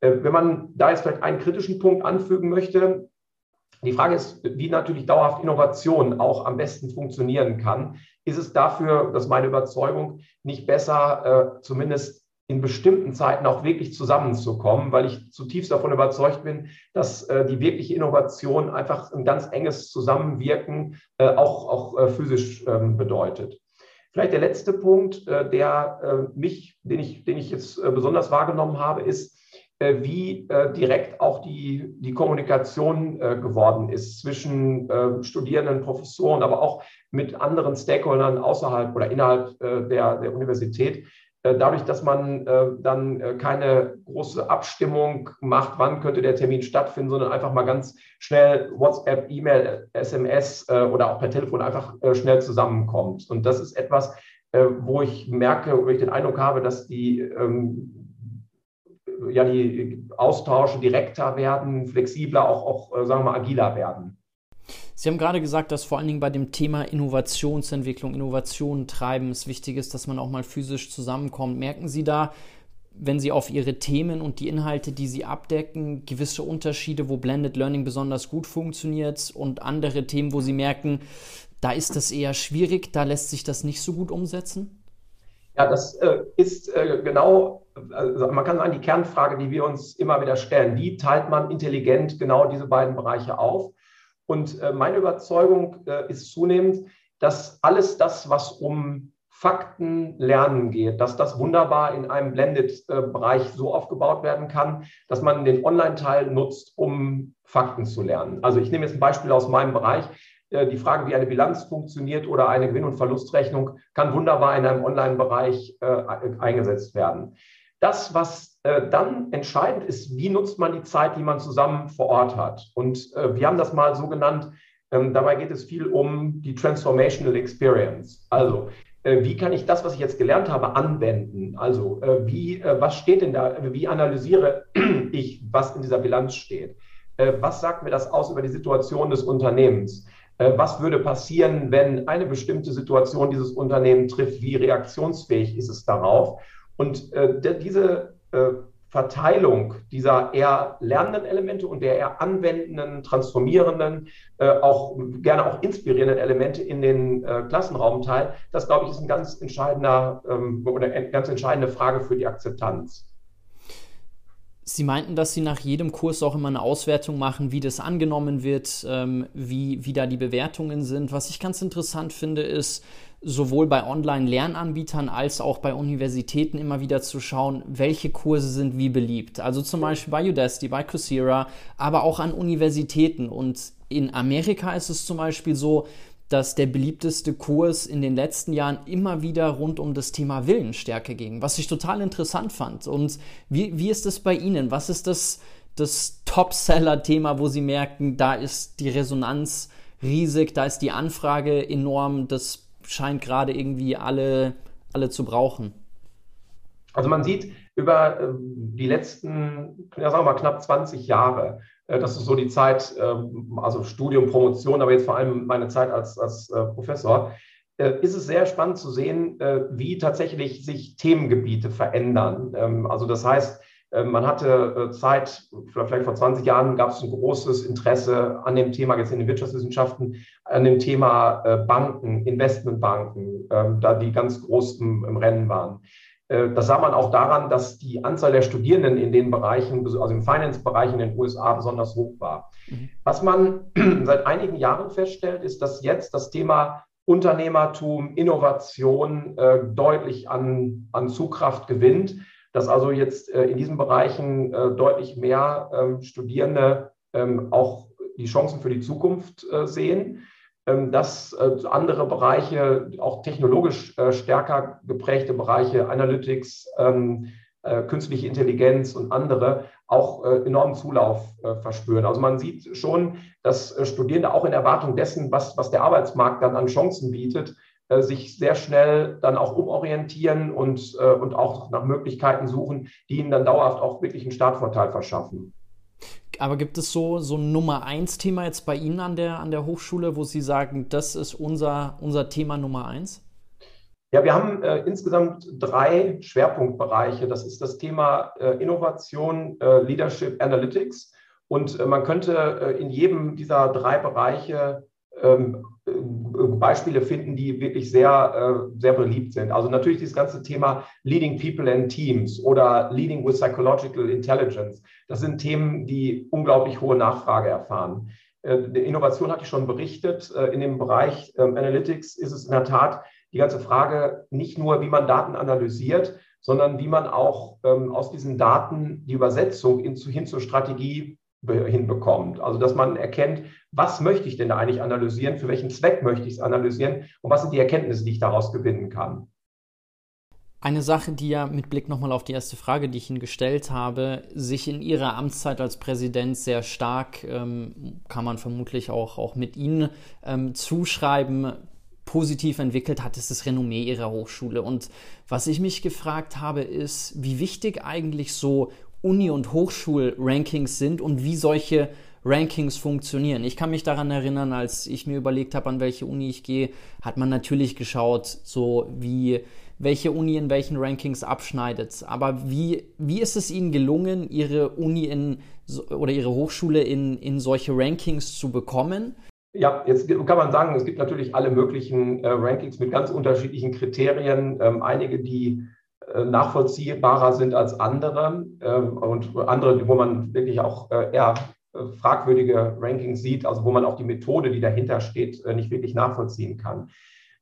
Äh, wenn man da jetzt vielleicht einen kritischen Punkt anfügen möchte, die Frage ist, wie natürlich dauerhaft Innovation auch am besten funktionieren kann. Ist es dafür, das ist meine Überzeugung, nicht besser, äh, zumindest in bestimmten Zeiten auch wirklich zusammenzukommen, weil ich zutiefst davon überzeugt bin, dass äh, die wirkliche Innovation einfach ein ganz enges Zusammenwirken äh, auch, auch äh, physisch ähm, bedeutet. Vielleicht der letzte Punkt, äh, der äh, mich, den ich, den ich jetzt äh, besonders wahrgenommen habe, ist, wie direkt auch die, die Kommunikation geworden ist zwischen Studierenden, Professoren, aber auch mit anderen Stakeholdern außerhalb oder innerhalb der, der Universität dadurch, dass man äh, dann äh, keine große Abstimmung macht, wann könnte der Termin stattfinden, sondern einfach mal ganz schnell WhatsApp, E-Mail, SMS oder auch per Telefon einfach schnell zusammenkommt. Und das ist etwas, wo ich merke, wo ich den Eindruck habe, dass die, ähm, ja, die Austausche direkter werden, flexibler, auch, auch sagen wir mal, agiler werden. Sie haben gerade gesagt, dass vor allen Dingen bei dem Thema Innovationsentwicklung, Innovationen treiben es wichtig ist, dass man auch mal physisch zusammenkommt. Merken Sie da, wenn Sie auf Ihre Themen und die Inhalte, die Sie abdecken, gewisse Unterschiede, wo Blended Learning besonders gut funktioniert und andere Themen, wo Sie merken, da ist das eher schwierig, da lässt sich das nicht so gut umsetzen? Ja, das äh, ist äh, genau, also man kann sagen, die Kernfrage, die wir uns immer wieder stellen. Wie teilt man intelligent genau diese beiden Bereiche auf? Und äh, meine Überzeugung äh, ist zunehmend, dass alles das, was um Fakten lernen geht, dass das wunderbar in einem Blended-Bereich äh, so aufgebaut werden kann, dass man den Online-Teil nutzt, um Fakten zu lernen. Also ich nehme jetzt ein Beispiel aus meinem Bereich. Die Frage, wie eine Bilanz funktioniert oder eine Gewinn- und Verlustrechnung, kann wunderbar in einem Online-Bereich eingesetzt werden. Das, was dann entscheidend ist, wie nutzt man die Zeit, die man zusammen vor Ort hat. Und äh, wir haben das mal so genannt, Ähm, dabei geht es viel um die Transformational Experience. Also, äh, wie kann ich das, was ich jetzt gelernt habe, anwenden? Also, äh, wie, äh, was steht denn da? Wie analysiere ich, was in dieser Bilanz steht? Äh, was sagt mir das aus über die Situation des Unternehmens? Äh, was würde passieren, wenn eine bestimmte Situation dieses Unternehmen trifft? Wie reaktionsfähig ist es darauf? Und äh, diese äh, Verteilung dieser eher lernenden Elemente und der eher anwendenden, transformierenden, äh, auch gerne auch inspirierenden Elemente in den äh, Klassenraumteil, das glaube ich ist ein ganz entscheidender ähm, oder eine ganz entscheidende Frage für die Akzeptanz. Sie meinten, dass Sie nach jedem Kurs auch immer eine Auswertung machen, wie das angenommen wird, ähm, wie, wie da die Bewertungen sind. Was ich ganz interessant finde, ist, sowohl bei Online-Lernanbietern als auch bei Universitäten immer wieder zu schauen, welche Kurse sind wie beliebt. Also zum Beispiel bei Udacity, bei Coursera, aber auch an Universitäten. Und in Amerika ist es zum Beispiel so, dass der beliebteste Kurs in den letzten Jahren immer wieder rund um das Thema Willensstärke ging, was ich total interessant fand. Und wie, wie ist es bei Ihnen? Was ist das, das Top-Seller-Thema, wo Sie merken, da ist die Resonanz riesig, da ist die Anfrage enorm, das scheint gerade irgendwie alle, alle zu brauchen? Also man sieht über äh, die letzten, ja sagen wir mal, knapp 20 Jahre, äh, das ist so die Zeit, ähm, also Studium, Promotion, aber jetzt vor allem meine Zeit als, als äh, Professor, äh, ist es sehr spannend zu sehen, wie tatsächlich sich Themengebiete verändern. Ähm, also das heißt, man hatte Zeit, vielleicht vor 20 Jahren gab es ein großes Interesse an dem Thema, jetzt in den Wirtschaftswissenschaften, an dem Thema Banken, Investmentbanken, ähm, da die ganz großen im Rennen waren. Äh, das sah man auch daran, dass die Anzahl der Studierenden in den Bereichen, also im Finance-Bereich in den USA besonders hoch war. Mhm. Was man seit einigen Jahren feststellt, ist, dass jetzt das Thema Unternehmertum, Innovation äh, deutlich an, an Zugkraft gewinnt, dass also jetzt äh, in diesen Bereichen äh, deutlich mehr ähm, Studierende ähm, auch die Chancen für die Zukunft äh, sehen. Ähm, dass andere Bereiche, auch technologisch stärker geprägte Bereiche, Analytics, künstliche Intelligenz und andere auch enormen Zulauf verspüren. Also man sieht schon, dass Studierende auch in Erwartung dessen, was, was der Arbeitsmarkt dann an Chancen bietet, sich sehr schnell dann auch umorientieren und, und auch nach Möglichkeiten suchen, die ihnen dann dauerhaft auch wirklich einen Startvorteil verschaffen. Aber gibt es so, so ein Nummer eins Thema jetzt bei Ihnen an der, an der Hochschule, wo Sie sagen, das ist unser, unser Thema Nummer eins? Ja, wir haben äh, insgesamt drei Schwerpunktbereiche. Das ist das Thema äh, Innovation, äh, Leadership, Analytics. Und äh, man könnte äh, in jedem dieser drei Bereiche ähm, Beispiele finden, die wirklich sehr, äh, sehr beliebt sind. Also natürlich das ganze Thema Leading People and Teams oder Leading with Psychological Intelligence. Das sind Themen, die unglaublich hohe Nachfrage erfahren. Äh, Innovation hatte ich schon berichtet. Äh, in dem Bereich ähm, Analytics ist es in der Tat die ganze Frage nicht nur, wie man Daten analysiert, sondern wie man auch ähm, aus diesen Daten die Übersetzung hin zur Strategie hinbekommt. Also dass man erkennt, was möchte ich denn da eigentlich analysieren, für welchen Zweck möchte ich es analysieren und was sind die Erkenntnisse, die ich daraus gewinnen kann. Eine Sache, die ja mit Blick nochmal auf die erste Frage, die ich Ihnen gestellt habe, sich in Ihrer Amtszeit als Präsident sehr stark, ähm, kann man vermutlich auch, auch mit Ihnen ähm, zuschreiben, positiv entwickelt hat, ist das Renommee Ihrer Hochschule. Und was ich mich gefragt habe, ist, wie wichtig eigentlich so Uni- und Hochschul-Rankings sind und wie solche Rankings funktionieren. Ich kann mich daran erinnern, als ich mir überlegt habe, an welche Uni ich gehe, hat man natürlich geschaut, so wie welche Uni in welchen Rankings abschneidet. Aber wie, wie ist es Ihnen gelungen, Ihre Uni in oder Ihre Hochschule in, in solche Rankings zu bekommen? Ja, jetzt kann man sagen, es gibt natürlich alle möglichen äh, Rankings mit ganz unterschiedlichen Kriterien. Ähm, einige, die nachvollziehbarer sind als andere ähm, und andere, wo man wirklich auch äh, eher äh, fragwürdige Rankings sieht, also wo man auch die Methode, die dahinter steht, nicht wirklich nachvollziehen kann.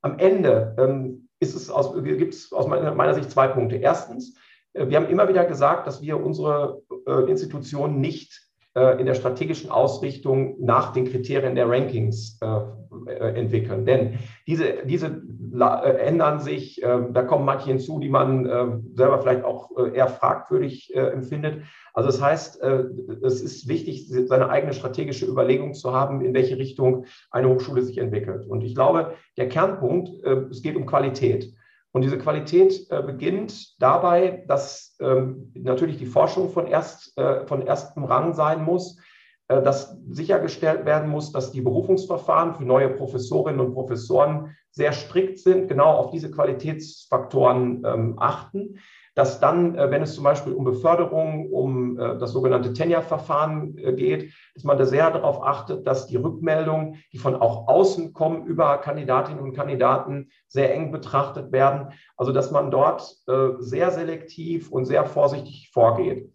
Am Ende ähm, ist es aus, gibt es aus meiner Sicht zwei Punkte. Erstens, wir haben immer wieder gesagt, dass wir unsere Institution nicht äh, in der strategischen Ausrichtung nach den Kriterien der Rankings äh, äh, entwickeln. Denn diese, diese ändern sich, da kommen manche hinzu, die man selber vielleicht auch eher fragwürdig empfindet. Also das heißt, es ist wichtig, seine eigene strategische Überlegung zu haben, in welche Richtung eine Hochschule sich entwickelt. Und ich glaube, der Kernpunkt, es geht um Qualität. Und diese Qualität äh, beginnt dabei, dass ähm, natürlich die Forschung von, erst, äh, von erstem Rang sein muss, äh, dass sichergestellt werden muss, dass die Berufungsverfahren für neue Professorinnen und Professoren sehr strikt sind, genau auf diese Qualitätsfaktoren ähm, achten dass dann, äh, wenn es zum Beispiel um Beförderung, um äh, das sogenannte Tenure-Verfahren äh, geht, dass man da sehr darauf achtet, dass die Rückmeldungen, die von auch außen kommen, über Kandidatinnen und Kandidaten sehr eng betrachtet werden. Also dass man dort sehr selektiv und sehr vorsichtig vorgeht.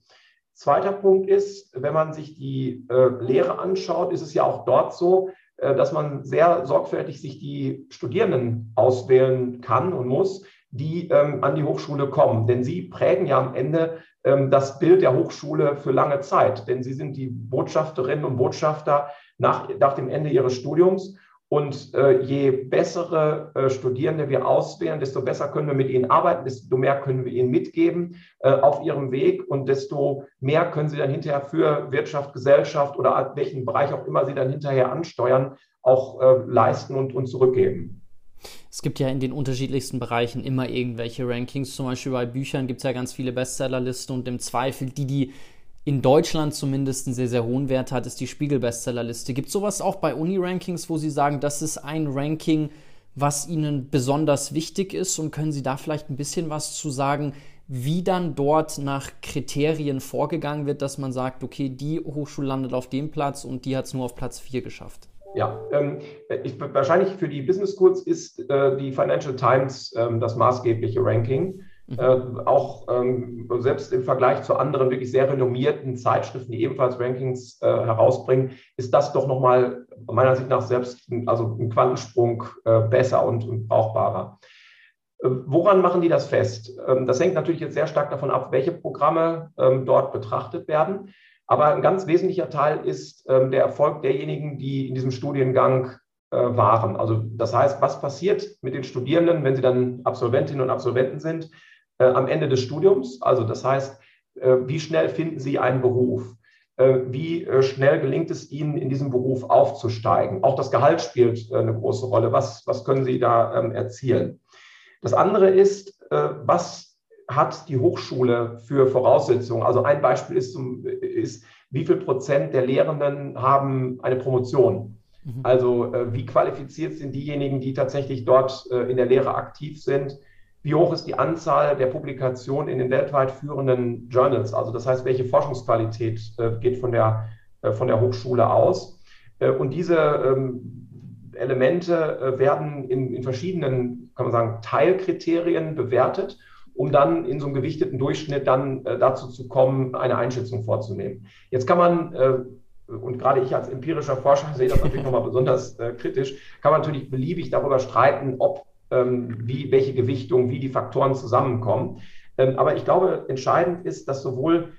Zweiter Punkt ist, wenn man sich die Lehre anschaut, ist es ja auch dort so, dass man sehr sorgfältig sich die Studierenden auswählen kann und muss, die ähm, an die Hochschule kommen. Denn sie prägen ja am Ende ähm, das Bild der Hochschule für lange Zeit. Denn sie sind die Botschafterinnen und Botschafter nach, nach dem Ende ihres Studiums. Und äh, je bessere äh, Studierende wir auswählen, desto besser können wir mit ihnen arbeiten, desto mehr können wir ihnen mitgeben äh, auf ihrem Weg und desto mehr können sie dann hinterher für Wirtschaft, Gesellschaft oder welchen Bereich auch immer sie dann hinterher ansteuern, auch äh, leisten und, und zurückgeben. Es gibt ja in den unterschiedlichsten Bereichen immer irgendwelche Rankings. Zum Beispiel bei Büchern gibt es ja ganz viele Bestsellerlisten und im Zweifel die, die in Deutschland zumindest einen sehr, sehr hohen Wert hat, ist die Spiegel-Bestsellerliste. Gibt es sowas auch bei Uni-Rankings, wo Sie sagen, das ist ein Ranking, was Ihnen besonders wichtig ist? Und können Sie da vielleicht ein bisschen was zu sagen, wie dann dort nach Kriterien vorgegangen wird, dass man sagt, okay, die Hochschule landet auf dem Platz und die hat es nur auf Platz 4 geschafft? Ja, ähm, ich, wahrscheinlich für die Business Schools ist äh, die Financial Times ähm, das maßgebliche Ranking. Mhm. Äh, auch ähm, selbst im Vergleich zu anderen wirklich sehr renommierten Zeitschriften, die ebenfalls Rankings äh, herausbringen, ist das doch nochmal meiner Sicht nach selbst also ein Quantensprung äh, besser und, und brauchbarer. Äh, woran machen die das fest? Ähm, das hängt natürlich jetzt sehr stark davon ab, welche Programme ähm, dort betrachtet werden. Aber ein ganz wesentlicher Teil ist ähm, der Erfolg derjenigen, die in diesem Studiengang äh, waren. Also das heißt, was passiert mit den Studierenden, wenn sie dann Absolventinnen und Absolventen sind, äh, am Ende des Studiums? Also das heißt, äh, wie schnell finden sie einen Beruf? Äh, wie äh, schnell gelingt es ihnen, in diesem Beruf aufzusteigen? Auch das Gehalt spielt äh, eine große Rolle. Was, was können sie da ähm, erzielen? Das andere ist, was hat die Hochschule für Voraussetzungen? Also ein Beispiel ist, ist wie viel Prozent der Lehrenden haben eine Promotion? Mhm. Also äh, wie qualifiziert sind diejenigen, die tatsächlich dort äh, in der Lehre aktiv sind? Wie hoch ist die Anzahl der Publikationen in den weltweit führenden Journals? Also das heißt, welche Forschungsqualität äh, geht von der, von der Hochschule aus? und diese ähm, Elemente werden in, in verschiedenen, kann man sagen, Teilkriterien bewertet um dann in so einem gewichteten Durchschnitt dann äh, dazu zu kommen, eine Einschätzung vorzunehmen. Jetzt kann man, äh, und gerade ich als empirischer Forscher sehe das natürlich nochmal besonders äh, kritisch, kann man natürlich beliebig darüber streiten, ob, ähm, wie, welche Gewichtung, wie die Faktoren zusammenkommen. Ähm, aber ich glaube, entscheidend ist, dass sowohl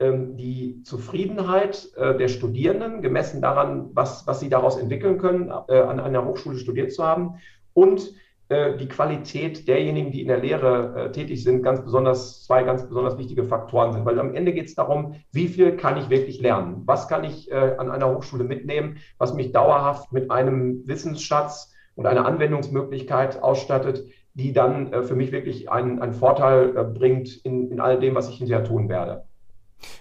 ähm, die Zufriedenheit äh, der Studierenden, gemessen daran, was, was sie daraus entwickeln können, äh, an einer Hochschule studiert zu haben, und die Qualität derjenigen, die in der Lehre äh, tätig sind, ganz besonders, zwei ganz besonders wichtige Faktoren sind. Weil am Ende geht es darum, wie viel kann ich wirklich lernen? Was kann ich äh, an einer Hochschule mitnehmen, was mich dauerhaft mit einem Wissensschatz und einer Anwendungsmöglichkeit ausstattet, die dann äh, für mich wirklich einen, einen Vorteil äh, bringt in, in all dem, was ich hinterher tun werde.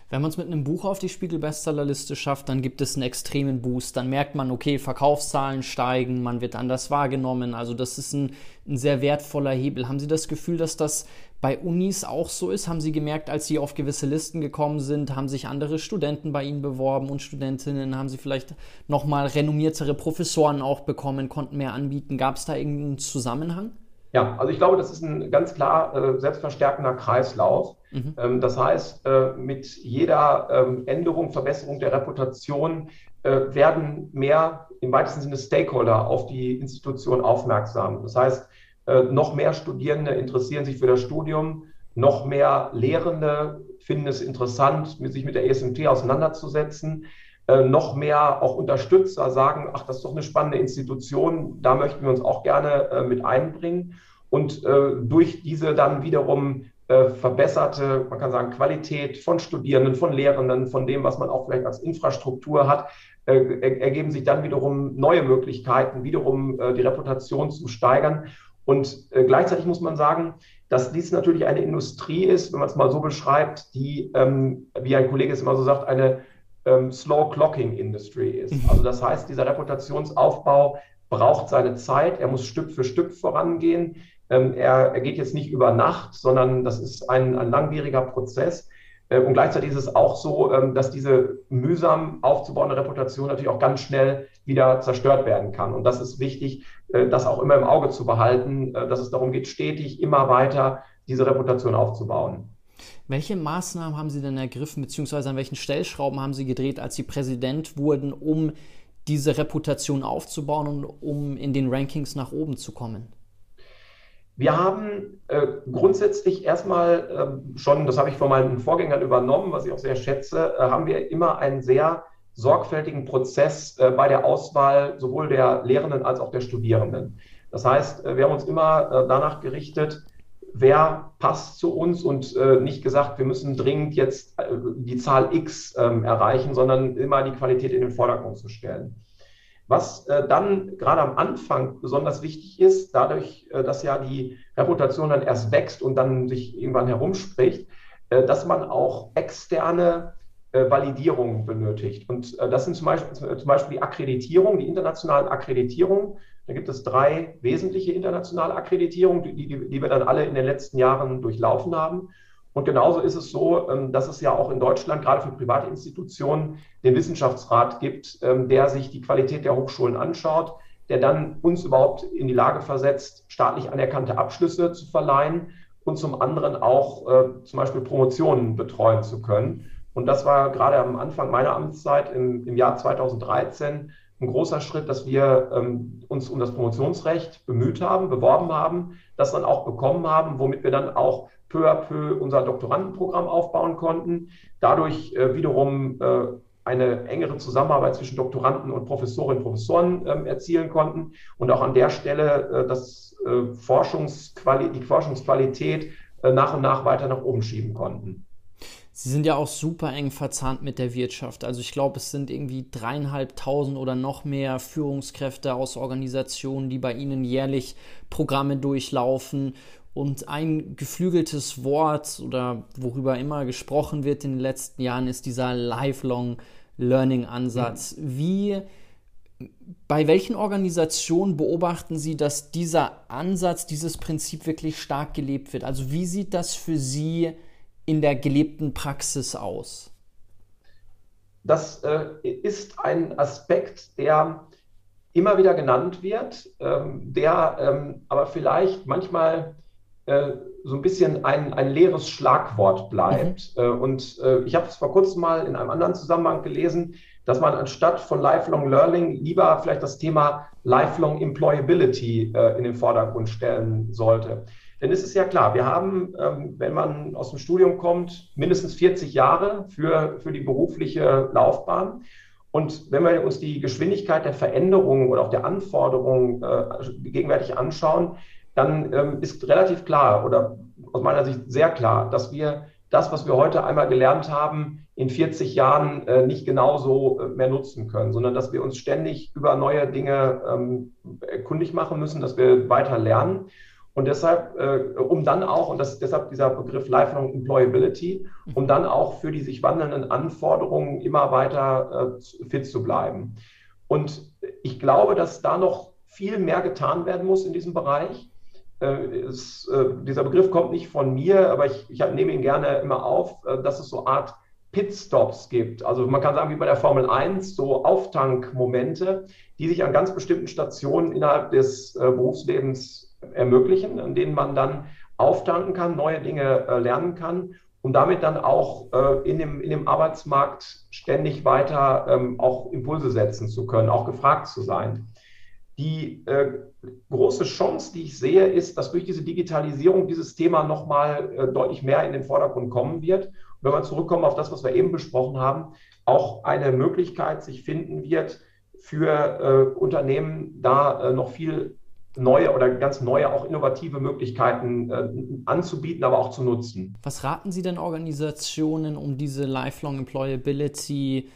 Wenn man es mit einem Buch auf die Spiegel-Bestsellerliste schafft, dann gibt es einen extremen Boost. Dann merkt man, okay, Verkaufszahlen steigen, man wird anders wahrgenommen. Also das ist ein, ein sehr wertvoller Hebel. Haben Sie das Gefühl, dass das bei Unis auch so ist? Haben Sie gemerkt, als Sie auf gewisse Listen gekommen sind, haben sich andere Studenten bei Ihnen beworben und Studentinnen? Haben Sie vielleicht nochmal renommiertere Professoren auch bekommen, konnten mehr anbieten? Gab es da irgendeinen Zusammenhang? Ja, also ich glaube, das ist ein ganz klar äh, selbstverstärkender Kreislauf. Mhm. Ähm, das heißt, äh, mit jeder ähm, Änderung, Verbesserung der Reputation äh, werden mehr im weitesten Sinne Stakeholder auf die Institution aufmerksam. Das heißt, äh, noch mehr Studierende interessieren sich für das Studium. noch mehr Lehrende finden es interessant, sich mit der ESMT auseinanderzusetzen. Äh, noch mehr auch Unterstützer sagen, ach, das ist doch eine spannende Institution, da möchten wir uns auch gerne äh, mit einbringen. Und äh, durch diese dann wiederum äh, verbesserte, man kann sagen, Qualität von Studierenden, von Lehrenden, von dem, was man auch vielleicht als Infrastruktur hat, äh, ergeben sich dann wiederum neue Möglichkeiten, wiederum die Reputation zu steigern. Und gleichzeitig muss man sagen, dass dies natürlich eine Industrie ist, wenn man es mal so beschreibt, die, ähm, wie ein Kollege es immer so sagt, eine ähm, Slow Clocking Industry ist. Mhm. Also das heißt, dieser Reputationsaufbau braucht seine Zeit, er muss Stück für Stück vorangehen. Ähm, er, er, geht jetzt nicht über Nacht, sondern das ist ein, ein langwieriger Prozess. Äh, und gleichzeitig ist es auch so, ähm, dass diese mühsam aufzubauende Reputation natürlich auch ganz schnell wieder zerstört werden kann. Und das ist wichtig, äh, das auch immer im Auge zu behalten, äh, dass es darum geht, stetig immer weiter diese Reputation aufzubauen. Welche Maßnahmen haben Sie denn ergriffen, beziehungsweise an welchen Stellschrauben haben Sie gedreht, als Sie Präsident wurden, um diese Reputation aufzubauen und um in den Rankings nach oben zu kommen? Wir haben äh, grundsätzlich erstmal äh, schon, das habe ich von meinen Vorgängern übernommen, was ich auch sehr schätze, äh, haben wir immer einen sehr sorgfältigen Prozess äh, bei der Auswahl sowohl der Lehrenden als auch der Studierenden. Das heißt, äh, wir haben uns immer äh, danach gerichtet, wer passt zu uns und äh, nicht gesagt, wir müssen dringend jetzt äh, die Zahl X ähm, erreichen, sondern immer die Qualität in den Vordergrund zu stellen. Was äh, dann gerade am Anfang besonders wichtig ist, dadurch, äh, dass ja die Reputation dann erst wächst und dann sich irgendwann herumspricht, äh, dass man auch externe Validierungen benötigt. Und das sind zum Beispiel, zum Beispiel die Akkreditierung, die internationalen Akkreditierungen da gibt es drei wesentliche internationale Akkreditierungen, die, die, die wir dann alle in den letzten Jahren durchlaufen haben. Und genauso ist es so, ähm, dass es ja auch in Deutschland gerade für private Institutionen den Wissenschaftsrat gibt, ähm, der sich die Qualität der Hochschulen anschaut, der dann uns überhaupt in die Lage versetzt, staatlich anerkannte Abschlüsse zu verleihen und zum anderen auch äh, zum Beispiel Promotionen betreuen zu können. Und das war gerade am Anfang meiner Amtszeit im, im Jahr 2013 ein großer Schritt, dass wir ähm, uns um das Promotionsrecht bemüht haben, beworben haben, das dann auch bekommen haben, womit wir dann auch peu à peu unser Doktorandenprogramm aufbauen konnten, dadurch äh, wiederum äh, eine engere Zusammenarbeit zwischen Doktoranden und Professorinnen und Professoren ähm, erzielen konnten und auch an der Stelle äh, das, äh, Forschungsquali die Forschungsqualität äh, nach und nach weiter nach oben schieben konnten. Sie sind ja auch super eng verzahnt mit der Wirtschaft. Also ich glaube, es sind irgendwie dreieinhalbtausend oder noch mehr Führungskräfte aus Organisationen, die bei Ihnen jährlich Programme durchlaufen. Und ein geflügeltes Wort oder worüber immer gesprochen wird in den letzten Jahren ist dieser Lifelong Learning Ansatz. Mhm. Wie bei welchen Organisationen beobachten Sie, dass dieser Ansatz, dieses Prinzip wirklich stark gelebt wird? Also wie sieht das für Sie aus? In der gelebten Praxis aus? Das äh, ist ein Aspekt, der immer wieder genannt wird, ähm, der ähm, aber vielleicht manchmal äh, so ein bisschen ein, ein leeres Schlagwort bleibt. Mhm. Äh, und äh, ich habe es vor kurzem mal in einem anderen Zusammenhang gelesen, dass man anstatt von Lifelong Learning lieber vielleicht das Thema Lifelong Employability äh, in den Vordergrund stellen sollte. Denn es ist ja klar, wir haben, ähm, wenn man aus dem Studium kommt, mindestens 40 Jahre für, für die berufliche Laufbahn. Und wenn wir uns die Geschwindigkeit der Veränderungen oder auch der Anforderungen äh, gegenwärtig anschauen, dann ähm, ist relativ klar oder aus meiner Sicht sehr klar, dass wir das, was wir heute einmal gelernt haben, in 40 Jahren äh, nicht genauso äh, mehr nutzen können, sondern dass wir uns ständig über neue Dinge ähm, kundig machen müssen, dass wir weiter lernen. Und deshalb, äh, um dann auch, und das, deshalb dieser Begriff Lifelong Employability, um dann auch für die sich wandelnden Anforderungen immer weiter äh, fit zu bleiben. Und ich glaube, dass da noch viel mehr getan werden muss in diesem Bereich. Äh, es, äh, dieser Begriff kommt nicht von mir, aber ich, ich nehme ihn gerne immer auf, äh, dass es so Art Pitstops gibt. Also man kann sagen, wie bei der Formel 1, so Auftankmomente, die sich an ganz bestimmten Stationen innerhalb des äh, Berufslebens ermöglichen, an denen man dann auftanken kann, neue Dinge äh, lernen kann und damit dann auch äh, in, dem, in dem Arbeitsmarkt ständig weiter ähm, auch Impulse setzen zu können, auch gefragt zu sein. Die äh, große Chance, die ich sehe, ist, dass durch diese Digitalisierung dieses Thema nochmal deutlich mehr in den Vordergrund kommen wird. Und wenn wir zurückkommen auf das, was wir eben besprochen haben, auch eine Möglichkeit sich finden wird, für äh, Unternehmen da äh, noch viel neue oder ganz neue, auch innovative Möglichkeiten äh, anzubieten, aber auch zu nutzen. Was raten Sie denn Organisationen, um diese Lifelong Employability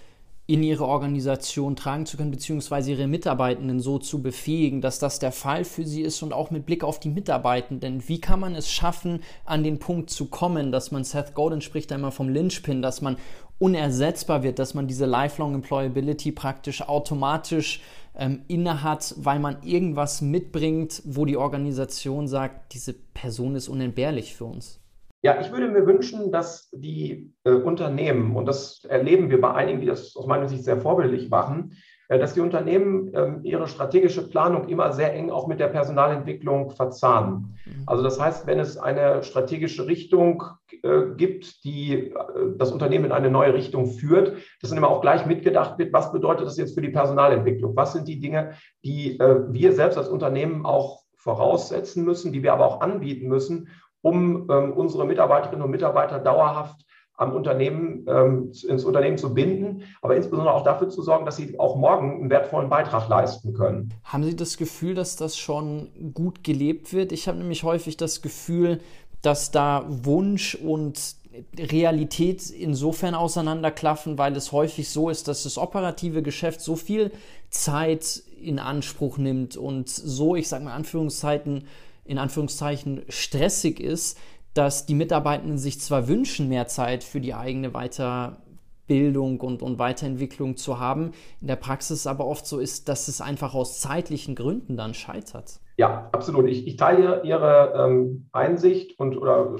in ihre Organisation tragen zu können, beziehungsweise ihre Mitarbeitenden so zu befähigen, dass das der Fall für sie ist und auch mit Blick auf die Mitarbeitenden. Wie kann man es schaffen, an den Punkt zu kommen, dass man, Seth Godin spricht da immer vom Lynchpin, dass man unersetzbar wird, dass man diese Lifelong Employability praktisch automatisch ähm, innehat, weil man irgendwas mitbringt, wo die Organisation sagt, diese Person ist unentbehrlich für uns? Ja, ich würde mir wünschen, dass die äh, Unternehmen, und das erleben wir bei einigen, die das aus meiner Sicht sehr vorbildlich machen, dass die Unternehmen äh, ihre strategische Planung immer sehr eng auch mit der Personalentwicklung verzahnen. Mhm. Also das heißt, wenn es eine strategische Richtung äh, gibt, die äh, das Unternehmen in eine neue Richtung führt, dass dann immer auch gleich mitgedacht wird, was bedeutet das jetzt für die Personalentwicklung? Was sind die Dinge, die äh, wir selbst als Unternehmen auch voraussetzen müssen, die wir aber auch anbieten müssen, um ähm, unsere Mitarbeiterinnen und Mitarbeiter dauerhaft am Unternehmen, ähm, ins Unternehmen zu binden, aber insbesondere auch dafür zu sorgen, dass sie auch morgen einen wertvollen Beitrag leisten können. Haben Sie das Gefühl, dass das schon gut gelebt wird? Ich habe nämlich häufig das Gefühl, dass da Wunsch und Realität insofern auseinanderklaffen, weil es häufig so ist, dass das operative Geschäft so viel Zeit in Anspruch nimmt und so, ich sage mal Anführungszeiten, in Anführungszeichen stressig ist, dass die Mitarbeitenden sich zwar wünschen, mehr Zeit für die eigene Weiterbildung und, und Weiterentwicklung zu haben, in der Praxis aber oft so ist, dass es einfach aus zeitlichen Gründen dann scheitert. Ja, absolut. Ich, ich teile Ihre ähm, Einsicht und oder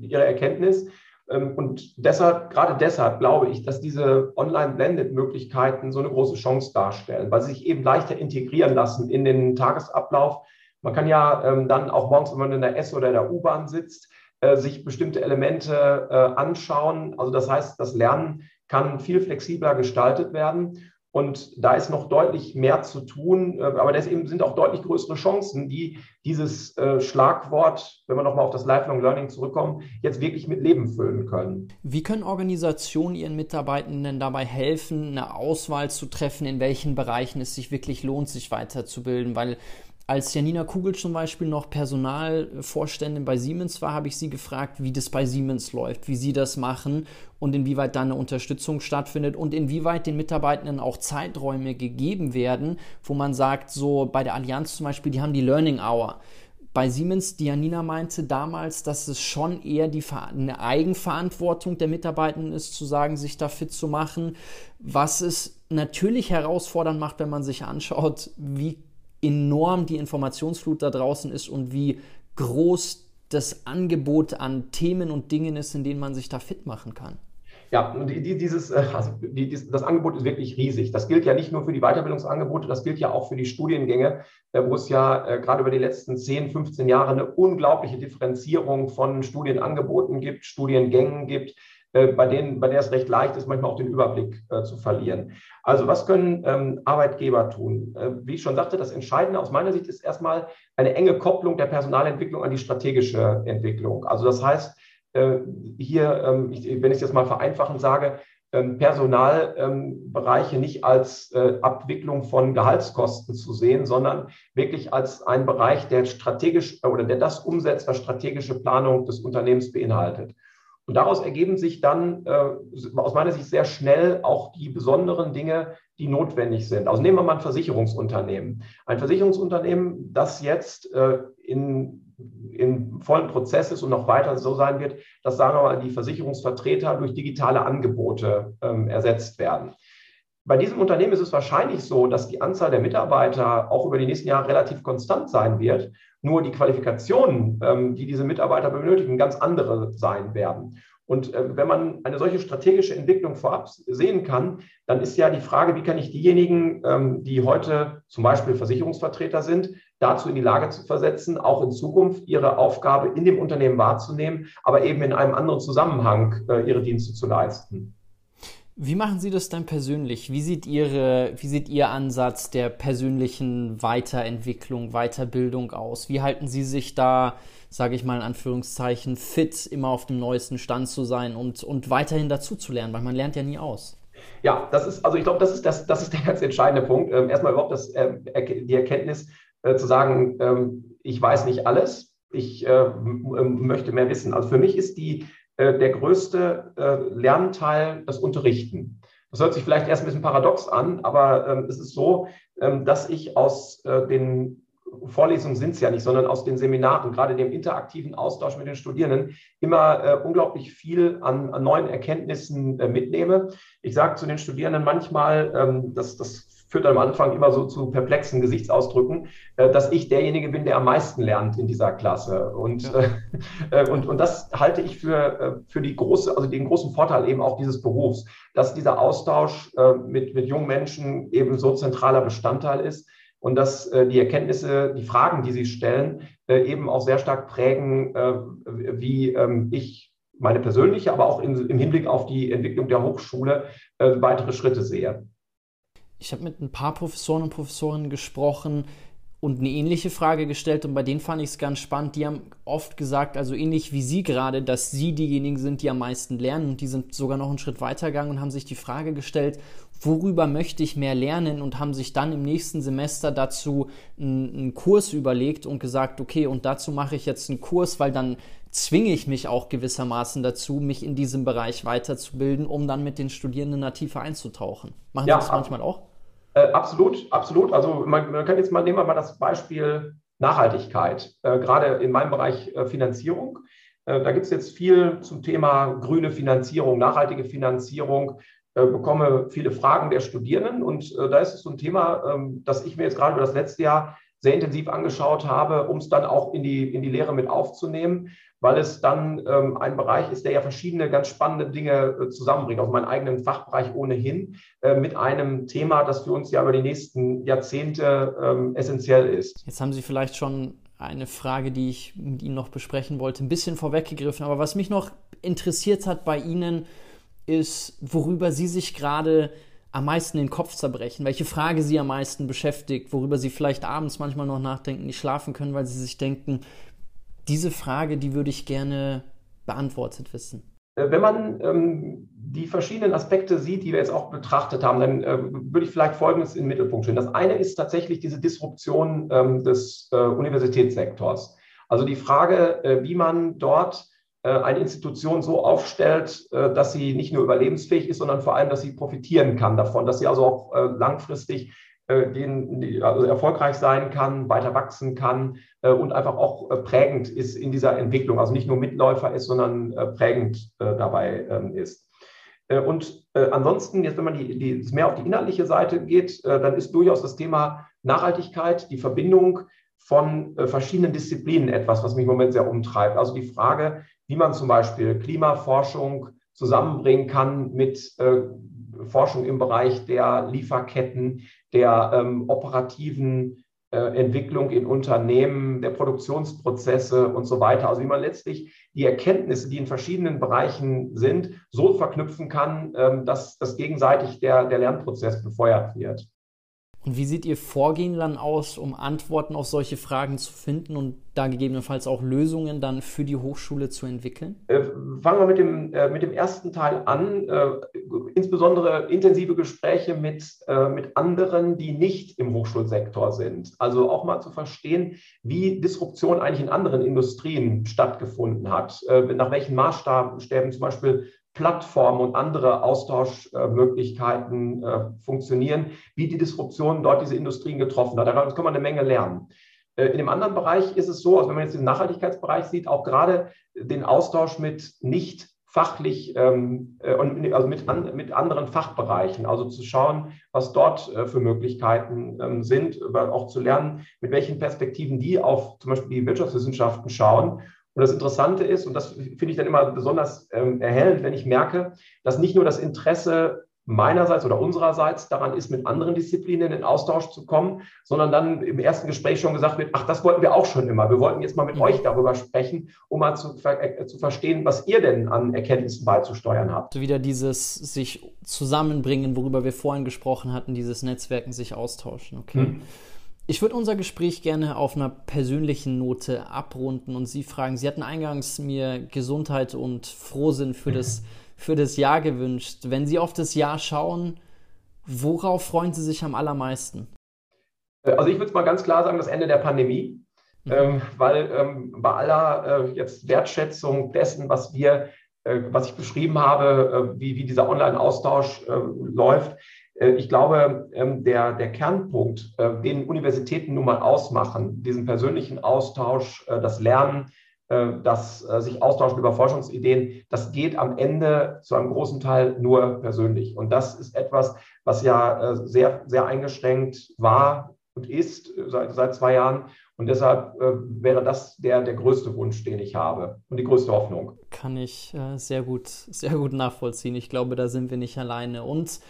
Ihre Erkenntnis. Ähm, und deshalb, gerade deshalb glaube ich, dass diese Online-Blended-Möglichkeiten so eine große Chance darstellen, weil sie sich eben leichter integrieren lassen in den Tagesablauf man kann ja ähm, dann auch morgens, wenn man in der S- oder in der U-Bahn sitzt, äh, sich bestimmte Elemente äh, anschauen. Also das heißt, das Lernen kann viel flexibler gestaltet werden. Und da ist noch deutlich mehr zu tun, äh, aber deswegen sind auch deutlich größere Chancen, die dieses äh, Schlagwort, wenn wir nochmal auf das Lifelong Learning zurückkommen, jetzt wirklich mit Leben füllen können. Wie können Organisationen ihren Mitarbeitenden dabei helfen, eine Auswahl zu treffen, in welchen Bereichen es sich wirklich lohnt, sich weiterzubilden? Weil als Janina Kugel zum Beispiel noch Personalvorständin bei Siemens war, habe ich sie gefragt, wie das bei Siemens läuft, wie sie das machen und inwieweit da eine Unterstützung stattfindet und inwieweit den Mitarbeitenden auch Zeiträume gegeben werden, wo man sagt, so bei der Allianz zum Beispiel, die haben die Learning Hour. Bei Siemens, die Janina meinte damals, dass es schon eher die, eine Eigenverantwortung der Mitarbeitenden ist, zu sagen, sich da fit zu machen, was es natürlich herausfordernd macht, wenn man sich anschaut, wie enorm die Informationsflut da draußen ist und wie groß das Angebot an Themen und Dingen ist, in denen man sich da fit machen kann. Ja, die, dieses, äh, also das Angebot ist wirklich riesig. Das gilt ja nicht nur für die Weiterbildungsangebote, das gilt ja auch für die Studiengänge, äh, wo es ja äh, gerade über die letzten 10, 15 Jahre eine unglaubliche Differenzierung von Studienangeboten gibt, Studiengängen gibt, bei denen, bei der es recht leicht ist, manchmal auch den Überblick äh, zu verlieren. Also was können ähm, Arbeitgeber tun? Äh, wie ich schon sagte, das Entscheidende aus meiner Sicht ist erstmal eine enge Kopplung der Personalentwicklung an die strategische Entwicklung. Also das heißt, äh, hier, ähm, ich, wenn ich es jetzt mal vereinfachen sage, ähm, Personalbereiche ähm, nicht als äh, Abwicklung von Gehaltskosten zu sehen, sondern wirklich als ein Bereich, der strategisch oder der das umsetzt, was strategische Planung des Unternehmens beinhaltet. Und daraus ergeben sich dann äh, aus meiner Sicht sehr schnell auch die besonderen Dinge, die notwendig sind. Also nehmen wir mal ein Versicherungsunternehmen. Ein Versicherungsunternehmen, das jetzt äh, in, in vollen Prozess ist und noch weiter so sein wird, dass, sagen wir mal, die Versicherungsvertreter durch digitale Angebote ähm, ersetzt werden. Bei diesem Unternehmen ist es wahrscheinlich so, dass die Anzahl der Mitarbeiter auch über die nächsten Jahre relativ konstant sein wird nur die Qualifikationen, ähm, die diese Mitarbeiter benötigen, ganz andere sein werden. Und äh, wenn man eine solche strategische Entwicklung vorab sehen kann, dann ist ja die Frage, wie kann ich diejenigen, ähm, die heute zum Beispiel Versicherungsvertreter sind, dazu in die Lage zu versetzen, auch in Zukunft ihre Aufgabe in dem Unternehmen wahrzunehmen, aber eben in einem anderen Zusammenhang äh, ihre Dienste zu leisten. Wie machen Sie das dann persönlich? Wie sieht, Ihre, wie sieht Ihr Ansatz der persönlichen Weiterentwicklung, Weiterbildung aus? Wie halten Sie sich da, sage ich mal in Anführungszeichen, fit, immer auf dem neuesten Stand zu sein und, und weiterhin dazu zu lernen? Weil man lernt ja nie aus. Ja, das ist, also ich glaube, das ist, das, das ist der ganz entscheidende Punkt. Ähm, erstmal überhaupt das, äh, die Erkenntnis äh, zu sagen, ähm, ich weiß nicht alles, ich äh, möchte mehr wissen. Also für mich ist die äh, der größte äh, Lernteil das Unterrichten. Das hört sich vielleicht erst ein bisschen paradox an, aber ähm, es ist so, ähm, dass ich aus äh, den Vorlesungen sind es ja nicht, sondern aus den Seminaren, gerade dem interaktiven Austausch mit den Studierenden, immer äh, unglaublich viel an, an, neuen Erkenntnissen äh, mitnehme. Ich sage zu den Studierenden manchmal, ähm, dass das führt am Anfang immer so zu perplexen Gesichtsausdrücken, äh, dass ich derjenige bin, der am meisten lernt in dieser Klasse. Und, ja. Äh, äh, und, und das halte ich für, für die große, also den großen Vorteil eben auch dieses Berufs, dass dieser Austausch mit, mit jungen Menschen eben so zentraler Bestandteil ist und dass die Erkenntnisse, die Fragen, die sie stellen, eben auch sehr stark prägen, wie ähm, ich meine persönliche, aber auch im Hinblick auf die Entwicklung der Hochschule weitere Schritte sehe ich habe mit ein paar Professoren und Professorinnen gesprochen und eine ähnliche Frage gestellt und bei denen fand ich es ganz spannend. Die haben oft gesagt, also ähnlich wie Sie gerade, dass Sie diejenigen sind, die am meisten lernen und die sind sogar noch einen Schritt weiter gegangen und haben sich die Frage gestellt, worüber möchte ich mehr lernen und haben sich dann im nächsten Semester dazu einen, Kurs überlegt und gesagt, okay, und dazu mache ich jetzt einen Kurs, weil dann zwinge ich mich auch gewissermaßen dazu, mich in diesem Bereich weiterzubilden, um dann mit den Studierenden da tiefer einzutauchen. Machen ja, Sie das manchmal auch? Äh, absolut, absolut. Also man, man kann jetzt mal nehmen wir mal das Beispiel Nachhaltigkeit, äh, gerade in meinem Bereich äh, Finanzierung. Äh, da gibt es jetzt viel zum Thema grüne Finanzierung, nachhaltige Finanzierung. Äh, bekomme viele Fragen der Studierenden und äh, da ist es so ein Thema, ähm, das ich mir jetzt gerade über das letzte Jahr sehr intensiv angeschaut habe, um es dann auch in die, in die Lehre mit aufzunehmen weil es dann ähm, ein Bereich ist, der ja verschiedene ganz spannende Dinge äh, zusammenbringt, aus meinem eigenen Fachbereich ohnehin, äh, mit einem Thema, das für uns ja über die nächsten Jahrzehnte ähm, essentiell ist. Jetzt haben Sie vielleicht schon eine Frage, die ich mit Ihnen noch besprechen wollte, ein bisschen vorweggegriffen, aber was mich noch interessiert hat bei Ihnen, ist, worüber Sie sich gerade am meisten den Kopf zerbrechen, welche Frage Sie am meisten beschäftigt, worüber Sie vielleicht abends manchmal noch nachdenken, nicht schlafen können, weil Sie sich denken, diese Frage, die würde ich gerne beantwortet wissen. Äh, wenn man ähm, die verschiedenen Aspekte sieht, die wir jetzt auch betrachtet haben, dann äh, würde ich vielleicht Folgendes in den Mittelpunkt stellen. Das eine ist tatsächlich diese Disruption ähm, des äh, Universitätssektors. Also die Frage, äh, wie man dort äh, eine Institution so aufstellt, äh, dass sie nicht nur überlebensfähig ist, sondern vor allem, dass sie profitieren kann davon, dass sie also auch langfristig äh, also erfolgreich sein kann, weiter wachsen kann äh, und einfach auch äh, prägend ist in dieser Entwicklung. Also nicht nur Mitläufer ist, sondern prägend dabei ähm, ist. Und ansonsten, jetzt wenn man die, die, mehr auf die inhaltliche Seite geht, dann ist durchaus das Thema Nachhaltigkeit, die Verbindung von verschiedenen Disziplinen etwas, was mich im Moment sehr umtreibt. Also die Frage, wie man zum Beispiel Klimaforschung zusammenbringen kann mit Forschung im Bereich der Lieferketten, der ähm, operativen äh, Entwicklung in Unternehmen, der Produktionsprozesse und so weiter. Also wie man letztlich die Erkenntnisse, die in verschiedenen Bereichen sind, so verknüpfen kann, ähm, dass, dass gegenseitig der, der Lernprozess befeuert wird. Und wie sieht Ihr Vorgehen dann aus, um Antworten auf solche Fragen zu finden und da gegebenenfalls auch Lösungen dann für die Hochschule zu entwickeln? Äh, fangen wir mit dem, äh, mit dem ersten Teil an. Äh, insbesondere intensive Gespräche mit, äh, mit anderen, die nicht im Hochschulsektor sind. Also auch mal zu verstehen, wie Disruption eigentlich in anderen Industrien stattgefunden hat. Äh, nach welchen Maßstäben zum Beispiel Plattformen und andere Austauschmöglichkeiten äh, funktionieren, wie die Disruption dort diese Industrien getroffen hat. Daraus kann man eine Menge lernen. Äh, in dem anderen Bereich ist es so, also wenn man jetzt den Nachhaltigkeitsbereich sieht, auch gerade den Austausch mit nicht fachlich ähm, äh, und also mit, an, mit anderen Fachbereichen, also zu schauen, was dort äh, für Möglichkeiten ähm, sind, aber auch zu lernen, mit welchen Perspektiven die auf zum Beispiel die Wirtschaftswissenschaften schauen und das Interessante ist, und das finde ich dann immer besonders ähm, erhellend, wenn ich merke, dass nicht nur das Interesse meinerseits oder unsererseits daran ist, mit anderen Disziplinen in Austausch zu kommen, sondern dann im ersten Gespräch schon gesagt wird, ach, das wollten wir auch schon immer. Wir wollten jetzt mal mit euch darüber sprechen, um mal zu, äh, zu verstehen, was ihr denn an Erkenntnissen beizusteuern habt. Wieder dieses sich zusammenbringen, worüber wir vorhin gesprochen hatten, dieses Netzwerken, sich austauschen. Okay. Mhm. Ich würde unser Gespräch gerne auf einer persönlichen Note abrunden und Sie fragen. Sie hatten eingangs mir Gesundheit und Frohsinn für das für das Jahr gewünscht? Wenn Sie auf das Jahr schauen, worauf freuen Sie sich am allermeisten? Äh, also ich würde es mal ganz klar sagen, das Ende der Pandemie. Mhm. Ähm, weil ähm, bei aller äh, jetzt Wertschätzung dessen, was wir, äh, was ich beschrieben habe, äh, wie, wie dieser Online-Austausch äh, läuft, ich glaube, ähm, der, der Kernpunkt, den Universitäten nun mal ausmachen, diesen persönlichen Austausch, das Lernen, äh, das äh, sich austauschen über Forschungsideen, das geht am Ende zu einem großen Teil nur persönlich. Und das ist etwas, was ja äh, sehr, sehr eingeschränkt war und ist seit, seit zwei Jahren. Und deshalb wäre das der, der größte Wunsch, den ich habe und die größte Hoffnung. Kann ich sehr gut, sehr gut nachvollziehen. Ich glaube, da sind wir nicht alleine. Und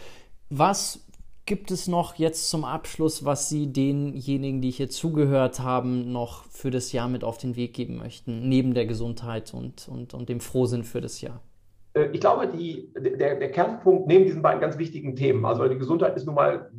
was gibt es noch jetzt zum Abschluss, was Sie denjenigen, die hier zugehört haben, noch für das Jahr mit auf den Weg geben möchten, neben der Gesundheit und, und, und dem Frohsinn für das Jahr? Äh, ich glaube, die, der, der, Kernpunkt neben diesen beiden ganz wichtigen Themen, also die Gesundheit ist nun mal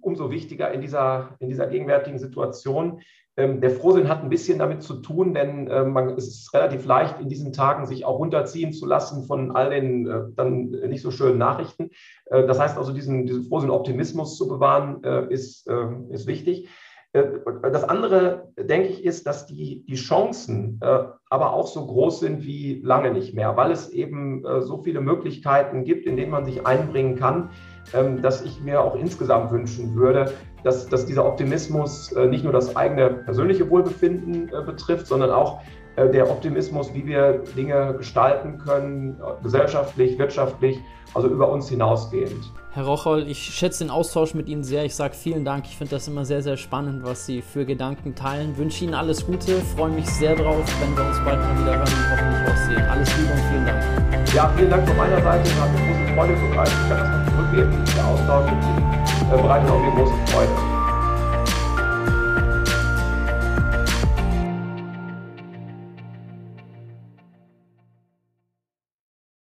umso wichtiger in dieser, in dieser gegenwärtigen Situation, ähm, der Frohsinn hat ein bisschen damit zu tun, denn äh, man, es ist relativ leicht, in diesen Tagen sich auch runterziehen zu lassen von all den äh, dann nicht so schönen Nachrichten. Äh, das heißt also, diesen, diesen Frohsinn-Optimismus zu bewahren, äh, ist, ähm, ist wichtig. Äh, das andere, denke ich, ist, dass die, die Chancen äh, aber auch so groß sind wie lange nicht mehr, weil es eben so viele Möglichkeiten gibt, in denen man sich einbringen kann, ähm, dass ich mir auch insgesamt wünschen würde, dass, dass dieser Optimismus äh, nicht nur das eigene persönliche Wohlbefinden äh, betrifft, sondern auch äh, der Optimismus, wie wir Dinge gestalten können, gesellschaftlich, wirtschaftlich, also über uns hinausgehend. Herr Rocholl, ich schätze den Austausch mit Ihnen sehr. Ich sage vielen Dank. Ich finde das immer sehr, sehr spannend, was Sie für Gedanken teilen. Wünsche Ihnen alles Gute, freue mich sehr drauf, wenn wir uns bald mal wieder hören und hoffentlich auch sehen. Alles Liebe und vielen Dank. Ja, vielen Dank von meiner Seite. Hat mir große Freude bereitet. Ich kann das noch zurückgeben. Der Austausch mit Ihnen äh, bereitet auch mir große Freude.